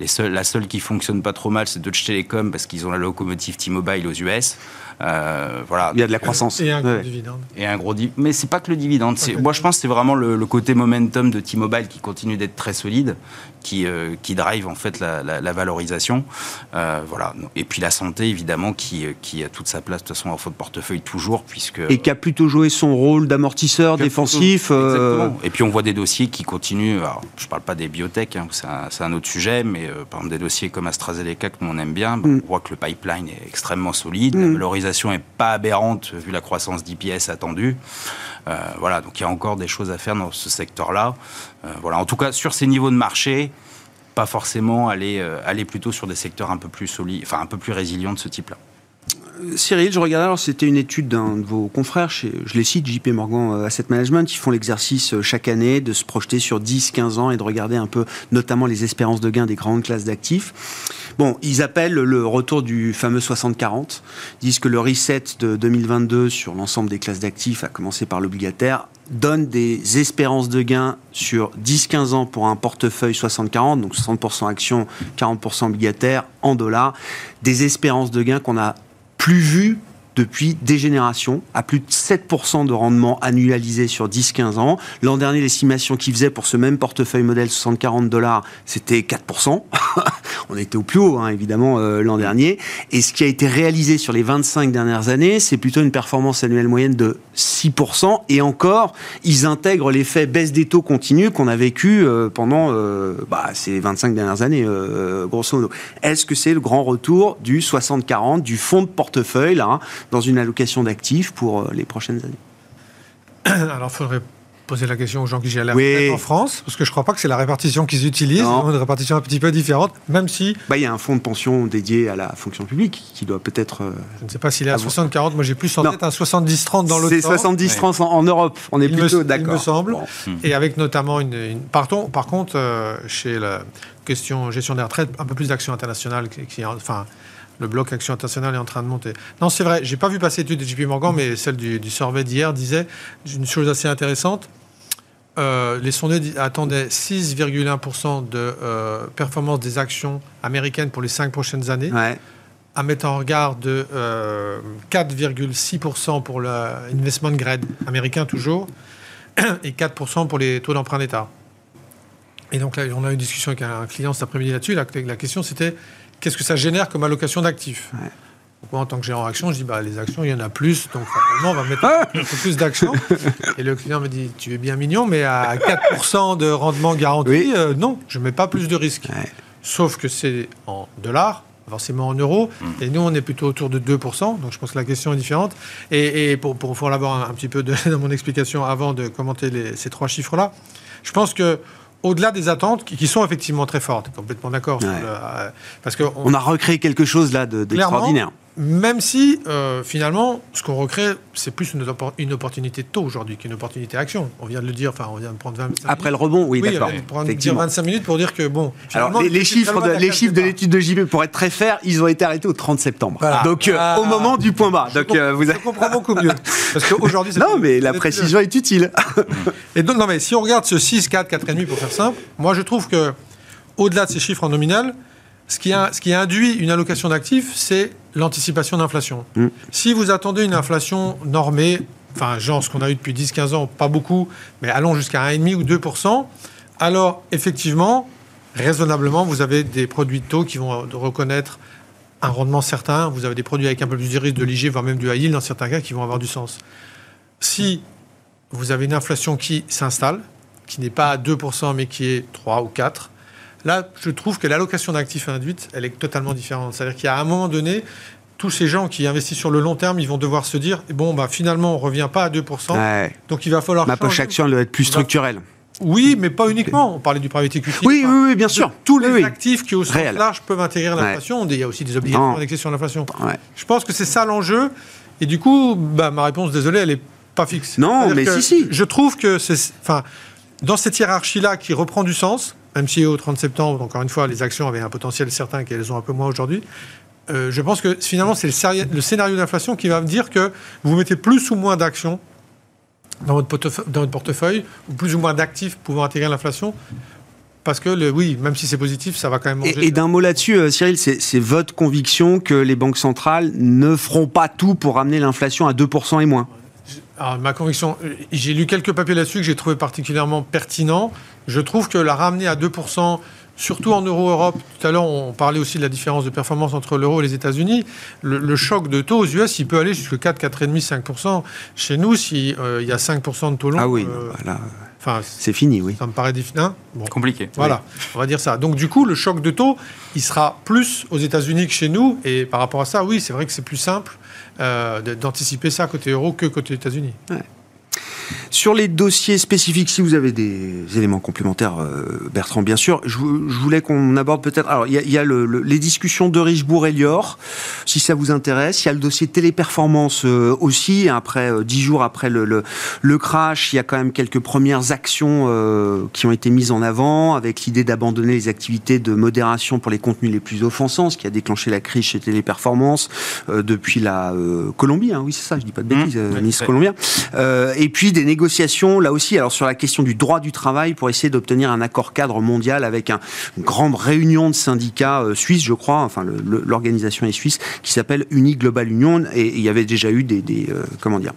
la seule qui fonctionne pas trop mal, c'est Deutsche Telekom parce qu'ils ont la locomotive T-Mobile aux US. Euh, voilà. Il y a de la croissance. Et un gros dividende. Et un gros Mais c'est pas que le dividende. Moi, je pense que c'est vraiment le, côté momentum de T-Mobile qui continue d'être très solide, qui, euh, qui drive en fait la, valorisation. Euh, voilà. Et puis la santé, évidemment, qui, qui a toute sa place de toute façon en faute portefeuille toujours, puisque. Et qui a plutôt joué son rôle d'amortisseur défensif. Exactement. Et puis on voit des dossiers qui continuent. Alors, je parle pas des biotech, hein, c'est un, autre sujet, mais par exemple des dossiers comme AstraZeneca que on aime bien, mm. on voit que le pipeline est extrêmement solide, la mm. Valorisation n'est pas aberrante vu la croissance d'IPS attendue. Euh, voilà, donc il y a encore des choses à faire dans ce secteur-là. Euh, voilà, en tout cas, sur ces niveaux de marché, pas forcément aller, euh, aller plutôt sur des secteurs un peu plus solides, enfin un peu plus résilients de ce type-là. Cyril, je regardais, alors c'était une étude d'un de vos confrères, je les cite, JP Morgan euh, Asset Management, ils font l'exercice euh, chaque année de se projeter sur 10-15 ans et de regarder un peu notamment les espérances de gain des grandes classes d'actifs. Bon, ils appellent le retour du fameux 60-40, disent que le reset de 2022 sur l'ensemble des classes d'actifs, à commencer par l'obligataire, donne des espérances de gain sur 10-15 ans pour un portefeuille 60-40, donc 60% actions, 40% obligataires en dollars, des espérances de gain qu'on n'a plus vues depuis des générations, à plus de 7% de rendement annualisé sur 10-15 ans. L'an dernier, l'estimation qu'ils faisaient pour ce même portefeuille modèle 60-40 dollars, c'était 4%. On était au plus haut, hein, évidemment, euh, l'an dernier. Et ce qui a été réalisé sur les 25 dernières années, c'est plutôt une performance annuelle moyenne de 6%. Et encore, ils intègrent l'effet baisse des taux continu qu'on a vécu euh, pendant euh, bah, ces 25 dernières années, grosso modo. Est-ce que c'est le grand retour du 60-40, du fonds de portefeuille, là, hein, dans une allocation d'actifs pour euh, les prochaines années. Alors, il faudrait poser la question aux gens qui gèrent en France, parce que je ne crois pas que c'est la répartition qu'ils utilisent, une répartition un petit peu différente, même si... Bah, il y a un fonds de pension dédié à la fonction publique qui doit peut-être... Euh, je ne sais pas s'il est à 60-40, moi j'ai plus en tête un 70-30 dans l'autre C'est 70-30 en, Europe, on est plutôt d'accord. Il me semble, et avec notamment une... Partons, par contre, euh, chez la question gestion des retraites, un peu plus d'action internationale, qui, enfin le bloc Action internationale est en train de monter. Non, c'est vrai, j'ai pas vu passer l'étude de JP Morgan, mais celle du, du survey d'hier disait une chose assez intéressante. Euh, les sondés attendaient 6,1% de euh, performance des actions américaines pour les cinq prochaines années, à mettre en regard de 4,6% euh, pour l'investment grade américain toujours, et 4% pour les taux d'emprunt d'État. Et donc là, on a eu une discussion avec un client cet après-midi là-dessus. La, la, question, c'était qu'est-ce que ça génère comme allocation d'actifs moi, en tant que gérant action, je dis bah, les actions, il y en a plus, donc on va mettre un peu plus d'actions. Et le client me dit tu es bien mignon, mais à 4% de rendement garanti, euh, non, je ne mets pas plus de risques. Sauf que c'est en dollars, forcément en euros, hmm. et nous, on est plutôt autour de 2%, donc je pense que la question est différente. Et, pour, pour, l'avoir un, petit peu de, dans mon explication avant de commenter ces trois chiffres-là, je pense que au-delà des attentes qui, sont effectivement très fortes. Complètement d'accord. Euh, parce que on, a recréé quelque chose là d'extraordinaire. Même si euh, finalement, ce qu'on recrée, c'est plus une, une, opportunité de taux aujourd'hui qu'une opportunité action. On vient de le dire. Enfin, on vient de prendre 25 Après le rebond, oui, oui d'accord. On dire 25 minutes pour dire que bon. Alors les, chiffres, de, les chiffres de l'étude de JP, pour être très fair, ils ont été arrêtés au 30 septembre. Donc euh, au moment du point bas. Donc vous je comprends beaucoup mieux. Parce qu'aujourd'hui, non, mais la précision est utile. Et donc non, mais si on regarde ce 6, 4, 4,5 pour faire simple, moi je trouve que au-delà de ces chiffres en nominal, ce qui, a, ce qui induit une allocation d'actifs, c'est l'anticipation d'inflation. Mm. Si vous attendez une inflation normée, enfin, genre ce qu'on a eu depuis 10-15 ans, pas beaucoup, mais allons jusqu'à 1,5 ou 2% alors effectivement, raisonnablement, vous avez des produits de taux qui vont reconnaître un rendement certain. Vous avez des produits avec un peu plus de risque de l'IG, voire même du high yield dans certains cas, qui vont avoir du sens. Si vous avez une inflation qui s'installe, qui n'est pas à 2%, mais qui est 3 ou 4, là, je trouve que l'allocation d'actifs induite, elle est totalement différente. C'est-à-dire qu'il y a un moment donné, tous ces gens qui investissent sur le long terme, ils vont devoir se dire bon, bah, finalement, on ne revient pas à 2%. Donc il va falloir. Ma poche action, doit être plus structurelle. Oui, mais pas uniquement. On parlait du private equity. Oui, oui, oui, bien sûr. Tous les actifs qui, au sens large, peuvent intégrer l'inflation. Il y a aussi des obligations indexées sur l'inflation. Je pense que c'est ça l'enjeu. Et du coup, bah, ma réponse, désolé, elle n'est pas fixe. Non, mais si, si. Je trouve que c'est. Enfin, dans cette hiérarchie-là qui reprend du sens, même si au 30 septembre, encore une fois, les actions avaient un potentiel certain qu'elles ont un peu moins aujourd'hui, euh, je pense que finalement, c'est le, scénario d'inflation qui va me dire que vous mettez plus ou moins d'actions dans votre, portefeuille, ou plus ou moins d'actifs pouvant intégrer l'inflation. Parce que, le, oui, même si c'est positif, ça va quand même manger. Et, d'un mot là-dessus, euh, Cyril, c'est votre conviction que les banques centrales ne feront pas tout pour ramener l'inflation à 2% et moins? Ma conviction, j'ai lu quelques papiers là-dessus que j'ai trouvé particulièrement pertinents. Je trouve que la ramener à 2%, surtout en euro-Europe, tout à l'heure on parlait aussi de la différence de performance entre l'euro et les États-Unis, le, choc de taux aux US, il peut aller jusqu'à 4, 4,5, 5%. Chez nous, s'il euh, y a 5% de taux long... Ah oui, euh, voilà. Enfin, c'est fini, oui. Ça me paraît difficile. Bon. Compliqué. Voilà, on va dire ça. Donc du coup, le choc de taux, il sera plus aux États-Unis que chez nous. Et par rapport à ça, oui, c'est vrai que c'est plus simple euh, d'anticiper ça côté euro que côté États-Unis. Sur les dossiers spécifiques, si vous avez des éléments complémentaires, euh, Bertrand, bien sûr, je, je voulais qu'on aborde peut-être. Alors, il y a, y a le, le, les discussions de Richebourg et Lior, si ça vous intéresse. Il y a le dossier téléperformance euh, aussi. Après euh, dix jours après le, le, le, crash, il y a quand même quelques premières actions euh, qui ont été mises en avant, avec l'idée d'abandonner les activités de modération pour les contenus les plus offensants, ce qui a déclenché la crise chez Téléperformance depuis la Colombie. Hein, oui, c'est ça. Je dis pas de bêtises, mmh, Nice colombien. et puis des négociations là aussi. Alors sur la question du droit du travail pour essayer d'obtenir un accord cadre mondial avec un, une grande réunion de syndicats euh, suisses, je crois. Enfin, l'organisation est suisse qui s'appelle Uni Global Union et il y avait déjà eu des, des euh, comment dire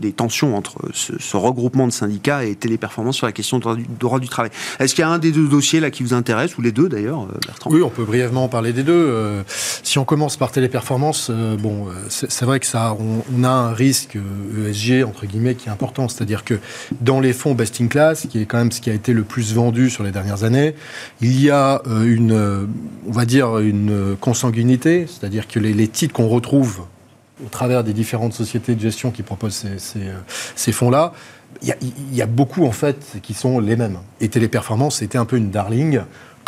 des tensions entre ce, regroupement de syndicats et Téléperformance sur la question du droit du, droit du travail. Est-ce qu'il y a un des deux dossiers là qui vous intéresse, ou les deux d'ailleurs, euh, Bertrand? Oui, on peut brièvement parler des deux. Euh, si on commence par Téléperformance, euh, bon, c'est vrai que ça, on, a un risque ESG entre guillemets qui est important, c'est-à-dire que dans les fonds best in class, qui est quand même ce qui a été le plus vendu sur les dernières années, il y a une, on va dire une consanguinité, c'est-à-dire que les titres qu'on retrouve au travers des différentes sociétés de gestion qui proposent ces, ces fonds-là, il y, a, il y, a beaucoup en fait qui sont les mêmes. Et Téléperformance, c'était un peu une darling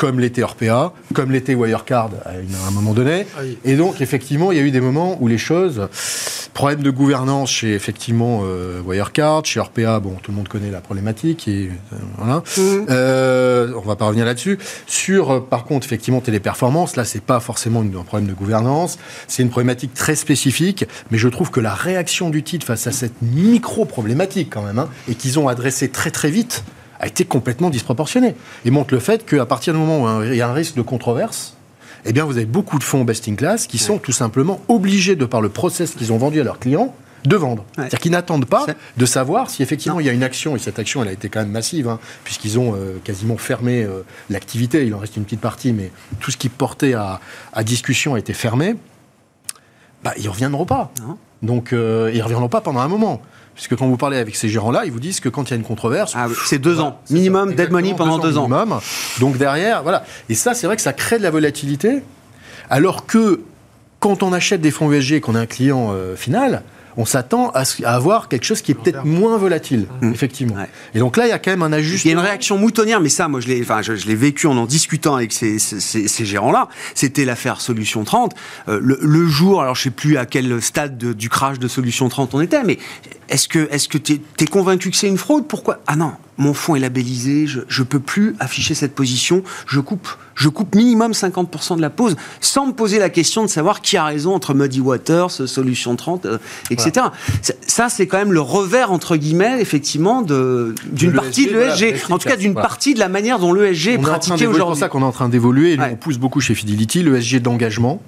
comme l'était Orpea, comme l'était Wirecard à, un moment donné. Oui. Et donc, effectivement, il y a eu des moments où les choses, problème de gouvernance chez, effectivement, euh, Wirecard, chez Orpea, bon, tout le monde connaît la problématique, et euh, voilà. Mmh. Euh, on va pas revenir là-dessus. Sur, euh, par contre, effectivement, Téléperformance, là, c'est pas forcément une, un problème de gouvernance, c'est une problématique très spécifique, mais je trouve que la réaction du titre face à cette micro-problématique, quand même, hein, et qu'ils ont adressé très très vite, a été complètement disproportionné. Et montre le fait qu'à partir du moment où il y a un risque de controverse, eh bien, vous avez beaucoup de fonds best in class qui sont tout simplement obligés, de par le process qu'ils ont vendu à leurs clients, de vendre. Ouais. C'est-à-dire qu'ils n'attendent pas de savoir si effectivement non. il y a une action, et cette action elle a été quand même massive, hein, puisqu'ils ont euh, quasiment fermé euh, l'activité, il en reste une petite partie, mais tout ce qui portait à, à discussion a été fermé, bah, ils ne reviendront pas. Non. Donc euh, ils ne reviendront pas pendant un moment. Puisque quand vous parlez avec ces gérants-là, ils vous disent que quand il y a une controverse, ah, c'est deux ans minimum dead money pendant deux ans. Minimum. Donc derrière, voilà. Et ça, c'est vrai que ça crée de la volatilité, alors que quand on achète des fonds ESG et qu'on a un client euh, final, on s'attend à, à, avoir quelque chose qui est peut-être moins volatile, mmh. effectivement. Ouais. Et donc là, il y a quand même un ajustement. Il y a une réaction moutonnière, mais ça, moi, je l'ai, enfin, je, je l'ai vécu en en discutant avec ces, ces, ces gérants-là. C'était l'affaire Solution 30. Euh, le, le, jour, alors je sais plus à quel stade de, du crash de Solution 30 on était, mais est-ce que, est-ce que tu es, convaincu que c'est une fraude? Pourquoi? Ah non, mon fonds est labellisé, je ne peux plus afficher cette position, je coupe. Je coupe minimum 50% de la pause, sans me poser la question de savoir qui a raison entre Muddy Waters, Solution 30, euh, etc. Voilà. Ça, c'est quand même le revers, entre guillemets, effectivement, d'une partie de l'ESG. Voilà, en tout cas, d'une voilà. partie de la manière dont l'ESG est pratiqué aujourd'hui. C'est pour ça qu'on est en train d'évoluer. Ouais. On pousse beaucoup chez Fidelity, l'ESG d'engagement.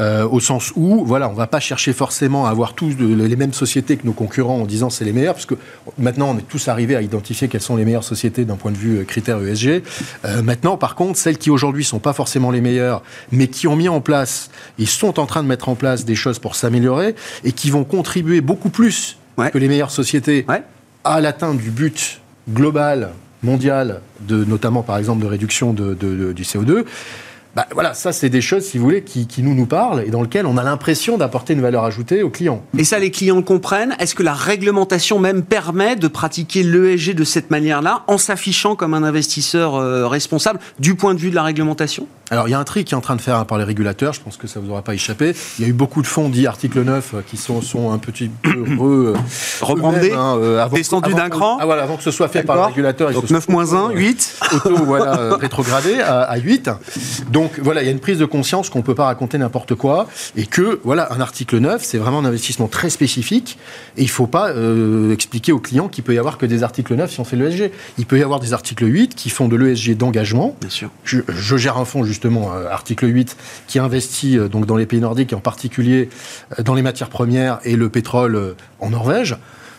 Euh, au sens où, voilà, on va pas chercher forcément à avoir tous de, les mêmes sociétés que nos concurrents en disant c'est les meilleures, parce que maintenant on est tous arrivés à identifier quelles sont les meilleures sociétés d'un point de vue critère ESG. Euh, maintenant, par contre, celles qui aujourd'hui sont pas forcément les meilleures, mais qui ont mis en place, ils sont en train de mettre en place des choses pour s'améliorer et qui vont contribuer beaucoup plus ouais. que les meilleures sociétés ouais. à l'atteinte du but global mondial, de, notamment par exemple de réduction de, de, de, du CO2, bah, voilà, ça, c'est des choses, si vous voulez, qui, qui, nous nous parlent et dans lesquelles on a l'impression d'apporter une valeur ajoutée aux clients. Et ça, les clients comprennent. Est-ce que la réglementation même permet de pratiquer l'ESG de cette manière-là, en s'affichant comme un investisseur euh, responsable du point de vue de la réglementation? Alors, il y a un tri qui est en train de faire par les régulateurs, je pense que ça ne vous aura pas échappé. Il y a eu beaucoup de fonds dits article 9 qui sont, sont un petit peu re, rebrandés, hein, euh, descendus d'un cran. Ah, voilà, avant que ce soit fait par les régulateurs. Donc 9 moins 1, 8. Auto, voilà, euh, rétrogradé à, à, 8. Donc, voilà, il y a une prise de conscience qu'on ne peut pas raconter n'importe quoi et que, voilà, un article 9, c'est vraiment un investissement très spécifique et il ne faut pas euh, expliquer aux clients qu'il peut y avoir que des articles 9 si on fait l'ESG. Il peut y avoir des articles 8 qui font de l'ESG d'engagement. Bien sûr. Je, je gère un fonds, justement, euh, article 8, qui investit euh, donc dans les pays nordiques, et en particulier dans les matières premières et le pétrole en Norvège.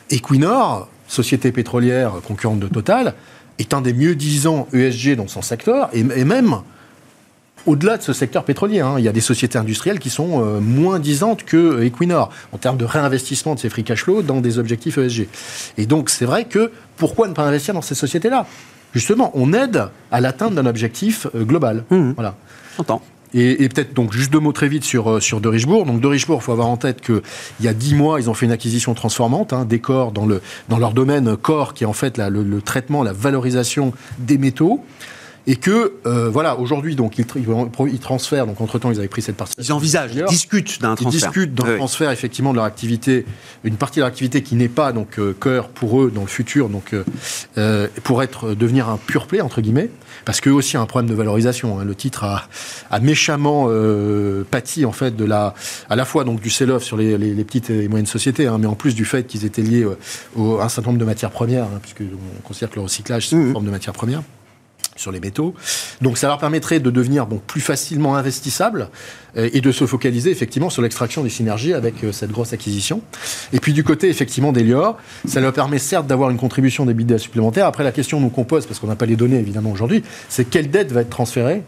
Equinor, société pétrolière concurrente de Total, est un des mieux disants ESG dans son secteur, et, et même au-delà de ce secteur pétrolier. Hein, il y a des sociétés industrielles qui sont euh, moins disantes que Equinor en termes de réinvestissement de ces free cash flow dans des objectifs ESG. Et donc, c'est vrai que pourquoi ne pas investir dans ces sociétés-là? Justement, on aide à l'atteinte d'un objectif euh, global. Mmh. Voilà. J'entends. Et, peut-être donc juste deux mots très vite sur, sur De Richebourg. Donc De Richebourg, il faut avoir en tête qu'il y a dix mois, ils ont fait une acquisition transformante, hein, des corps dans, le, dans leur domaine corps, qui est en fait le, le traitement, la valorisation des métaux et que euh, voilà aujourd'hui donc ils, ils, transfèrent donc entre temps ils avaient pris cette partie ils envisagent ils discutent d'un transfert ils discutent d'un transfert effectivement de leur activité une partie de leur activité qui n'est pas donc euh, cœur pour eux dans le futur donc euh, pour être devenir un pur play entre guillemets parce qu'eux aussi ont un problème de valorisation. Hein. Le titre a, a méchamment pâti en fait de la, à la fois donc du sell-off sur les, les, les, petites et moyennes sociétés, hein, mais en plus du fait qu'ils étaient liés au, à un certain nombre de matières premières, hein, puisque on considère que le recyclage c'est une mmh. forme de matière première sur les métaux. Donc ça leur permettrait de devenir bon, plus facilement investissables euh, et de se focaliser effectivement sur l'extraction des synergies avec euh, cette grosse acquisition. Et puis du côté effectivement d'Elior, ça leur permet certes d'avoir une contribution des bidas supplémentaires. Après la question nous qu'on pose, parce qu'on n'a pas les données évidemment aujourd'hui, c'est quelle dette va être transférée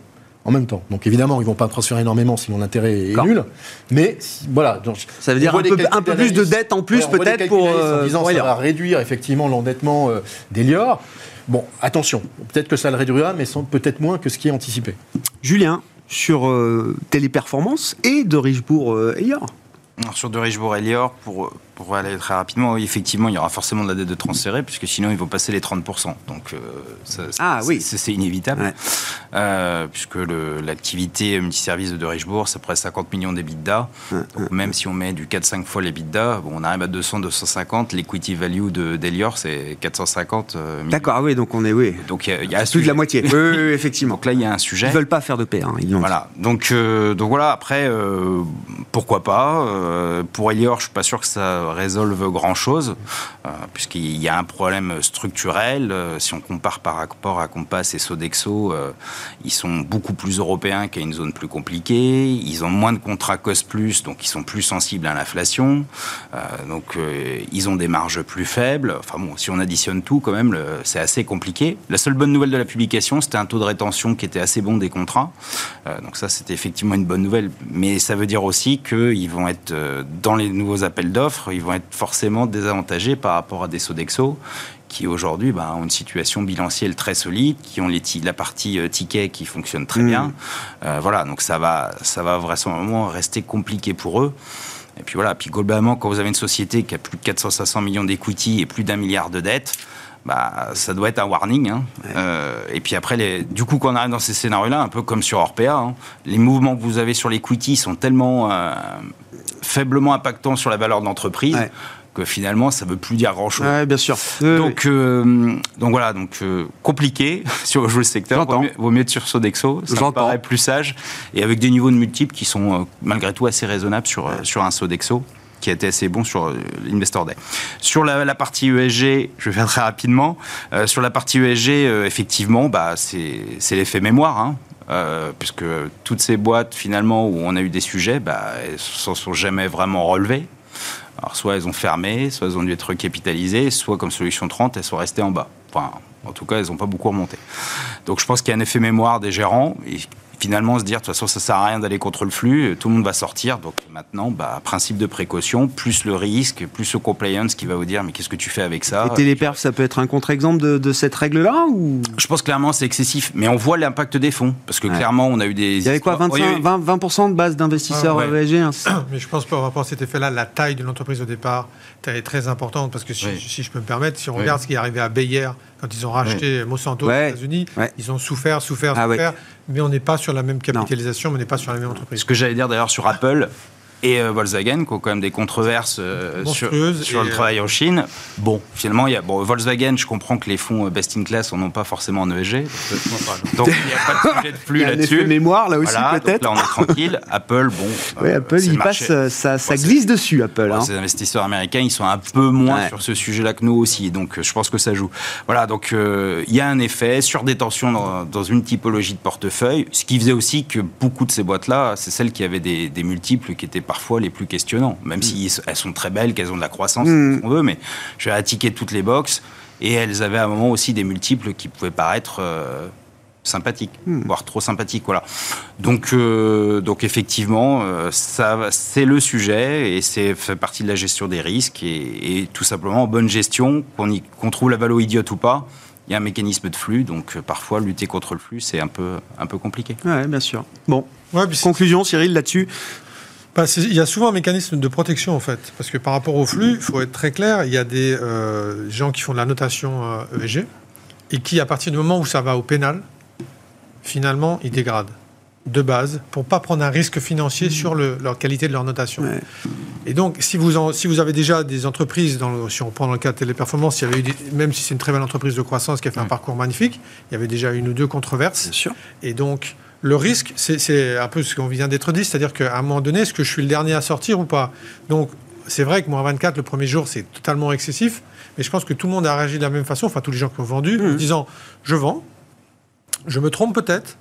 en même temps. Donc évidemment, ils vont pas transférer énormément sinon l'intérêt est nul. Mais voilà. Donc, ça veut dire un peu, un peu plus de dette en plus peut-être pour. Euh, en disant ça va réduire effectivement l'endettement euh, d'Elior. Bon, attention, peut-être que ça le réduira, mais peut-être moins que ce qui est anticipé. Julien, sur euh, Téléperformance et de Richebourg euh. Sur de Richebourg Elior, pour pour aller très rapidement, effectivement, il y aura forcément de la dette de transférer, puisque sinon, ils vont passer les 30%. Donc, euh, ça, ah, oui. c'est inévitable, euh, puisque l'activité multiservice de Richebourg, c'est près de 50 millions d'EBITDA. Donc, même si on met du 4-5 fois l'EBITDA, bon, on arrive à 200, 250. L'equity value d'Elior, c'est 450 euh. D'accord, ah oui, donc on est, oui. Donc, il y a, plus de la moitié. oui, oui, effectivement. Donc là, il y a un sujet. Ils veulent pas faire de paix. Hein, voilà. Donc, donc voilà, après, pourquoi pas Pour Elior, je suis pas sûr que ça résolvent grand-chose, euh, puisqu'il y a un problème structurel. Euh, si on compare par rapport à Compass et Sodexo, euh, ils sont beaucoup plus européens qu'à une zone plus compliquée. Ils ont moins de contrats cost-plus, donc ils sont plus sensibles à l'inflation. donc ils ont des marges plus faibles. Enfin bon, si on additionne tout, quand même, c'est assez compliqué. La seule bonne nouvelle de la publication, c'était un taux de rétention qui était assez bon des contrats. donc ça, c'était effectivement une bonne nouvelle. Mais ça veut dire aussi qu'ils vont être dans les nouveaux appels d'offres, ils vont être forcément désavantagés par rapport à des Sodexo qui aujourd'hui bah, ont une situation bilancielle très solide, qui ont les la partie euh, ticket qui fonctionne très mm. bien. Euh, voilà, donc ça va, ça va vraisemblablement rester compliqué pour eux. Et puis voilà, puis globalement, quand vous avez une société qui a plus de 400-500 millions d'equity et plus d'un milliard de dettes, bah, ça doit être un warning. Hein. Euh, et puis après, les, du coup, quand on arrive dans ces scénarios-là, un peu comme sur Orpea, hein, les mouvements que vous avez sur l'equity sont tellement faiblement impactant sur la valeur de l'entreprise. Que finalement, ça ne veut plus dire grand-chose. bien sûr. donc, euh, donc voilà, donc euh, compliqué sur le secteur. Vaut mieux, vaut mieux être sur Sodexo, ça me paraît plus sage et avec des niveaux de multiples qui sont euh, malgré tout assez raisonnables sur sur un Sodexo qui a été assez bon sur l'Investor Day. Sur la, partie ESG, je vais faire très rapidement. sur la partie ESG, effectivement, bah, c'est l'effet mémoire. Hein. Euh, puisque toutes ces boîtes, finalement, où on a eu des sujets, bah, elles ne s'en sont jamais vraiment relevées. Alors, soit elles ont fermé, soit elles ont dû être recapitalisées, soit, comme Solution 30, elles sont restées en bas. Enfin, en tout cas, elles n'ont pas beaucoup remonté. Donc, je pense qu'il y a un effet mémoire des gérants. Finalement se dire de toute façon ça sert à rien d'aller contre le flux, tout le monde va sortir. Donc maintenant, bah, principe de précaution, plus le risque, plus le compliance qui va vous dire mais qu'est-ce que tu fais avec ça? Et téléperf, ça peut être un contre-exemple de, cette règle-là ou? Je pense clairement c'est excessif, mais on voit l'impact des fonds parce que clairement on a eu des. Il y avait quoi 25, 20, de base d'investisseurs ah, ESG hein, Mais je pense par rapport à cet effet-là, la taille de l'entreprise au départ est très importante parce que si, je peux me permettre, si on regarde ce qui est arrivé à Bayer quand ils ont racheté Monsanto aux États-Unis, ils ont souffert, souffert, ah souffert, mais on n'est pas sur la même capitalisation, mais on n'est pas sur la même entreprise. Ce que j'allais dire d'ailleurs sur Apple, et euh, Volkswagen, qui ont quand même des controverses euh, sur, sur le travail en Chine. Bon, finalement, il y a, bon, Volkswagen, je comprends que les fonds euh, best in class n'en ont pas forcément en ESG. Donc, il n'y a pas de sujet de flux là-dessus. mémoire, là aussi, peut-être. Là, on est tranquille. Apple, bon. Oui, Apple, il passe, ça, ça glisse dessus, Apple. Hein. Ces investisseurs américains, ils sont un peu moins sur ce sujet-là que nous aussi. Donc, je pense que ça joue. Voilà, donc, il y a un effet sur des tensions dans, dans, une typologie de portefeuille, ce qui faisait aussi que beaucoup de ces boîtes-là, c'est celles qui avaient des, des multiples qui étaient parfois les plus questionnants, même mm. si elles sont très belles, qu'elles ont de la croissance, mm. on veut, mais je vais ticket toutes les boxes. Et elles avaient à un moment aussi des multiples qui pouvaient paraître euh, sympathiques, mm. voire trop sympathiques. Voilà. Donc, euh, donc effectivement, euh, ça, c'est le sujet et c'est fait partie de la gestion des risques et, tout simplement en bonne gestion, qu'on, trouve la valeur idiote ou pas, il y a un mécanisme de flux, donc parfois lutter contre le flux, c'est un peu, un peu compliqué. Oui, bien sûr. Bon, Ouais, conclusion, Cyril, là-dessus Bah, il y a souvent un mécanisme de protection en fait, parce que par rapport au flux, il faut être très clair, il y a des euh, gens qui font de la notation euh, ESG et qui, à partir du moment où ça va au pénal, finalement, ils dégradent de base pour pas prendre un risque financier sur le- leur qualité de leur notation. Ouais. Et donc, si vous, en- si vous avez déjà des entreprises, dans le- si on prend dans le cas de Téléperformance, il y avait eu des- même si c'est une très belle entreprise de croissance qui a fait un parcours magnifique, il y avait déjà une ou deux controverses. Bien sûr. Et donc, le risque, c'est- un peu ce qu'on vient d'être dit, c'est-à-dire qu'à un moment donné, est-ce que je suis le dernier à sortir ou pas? Donc, c'est vrai que moins 24, le premier jour, c'est totalement excessif, mais je pense que tout le monde a réagi de la même façon, enfin tous les gens qui ont vendu, en disant, je vends, je me trompe peut-être,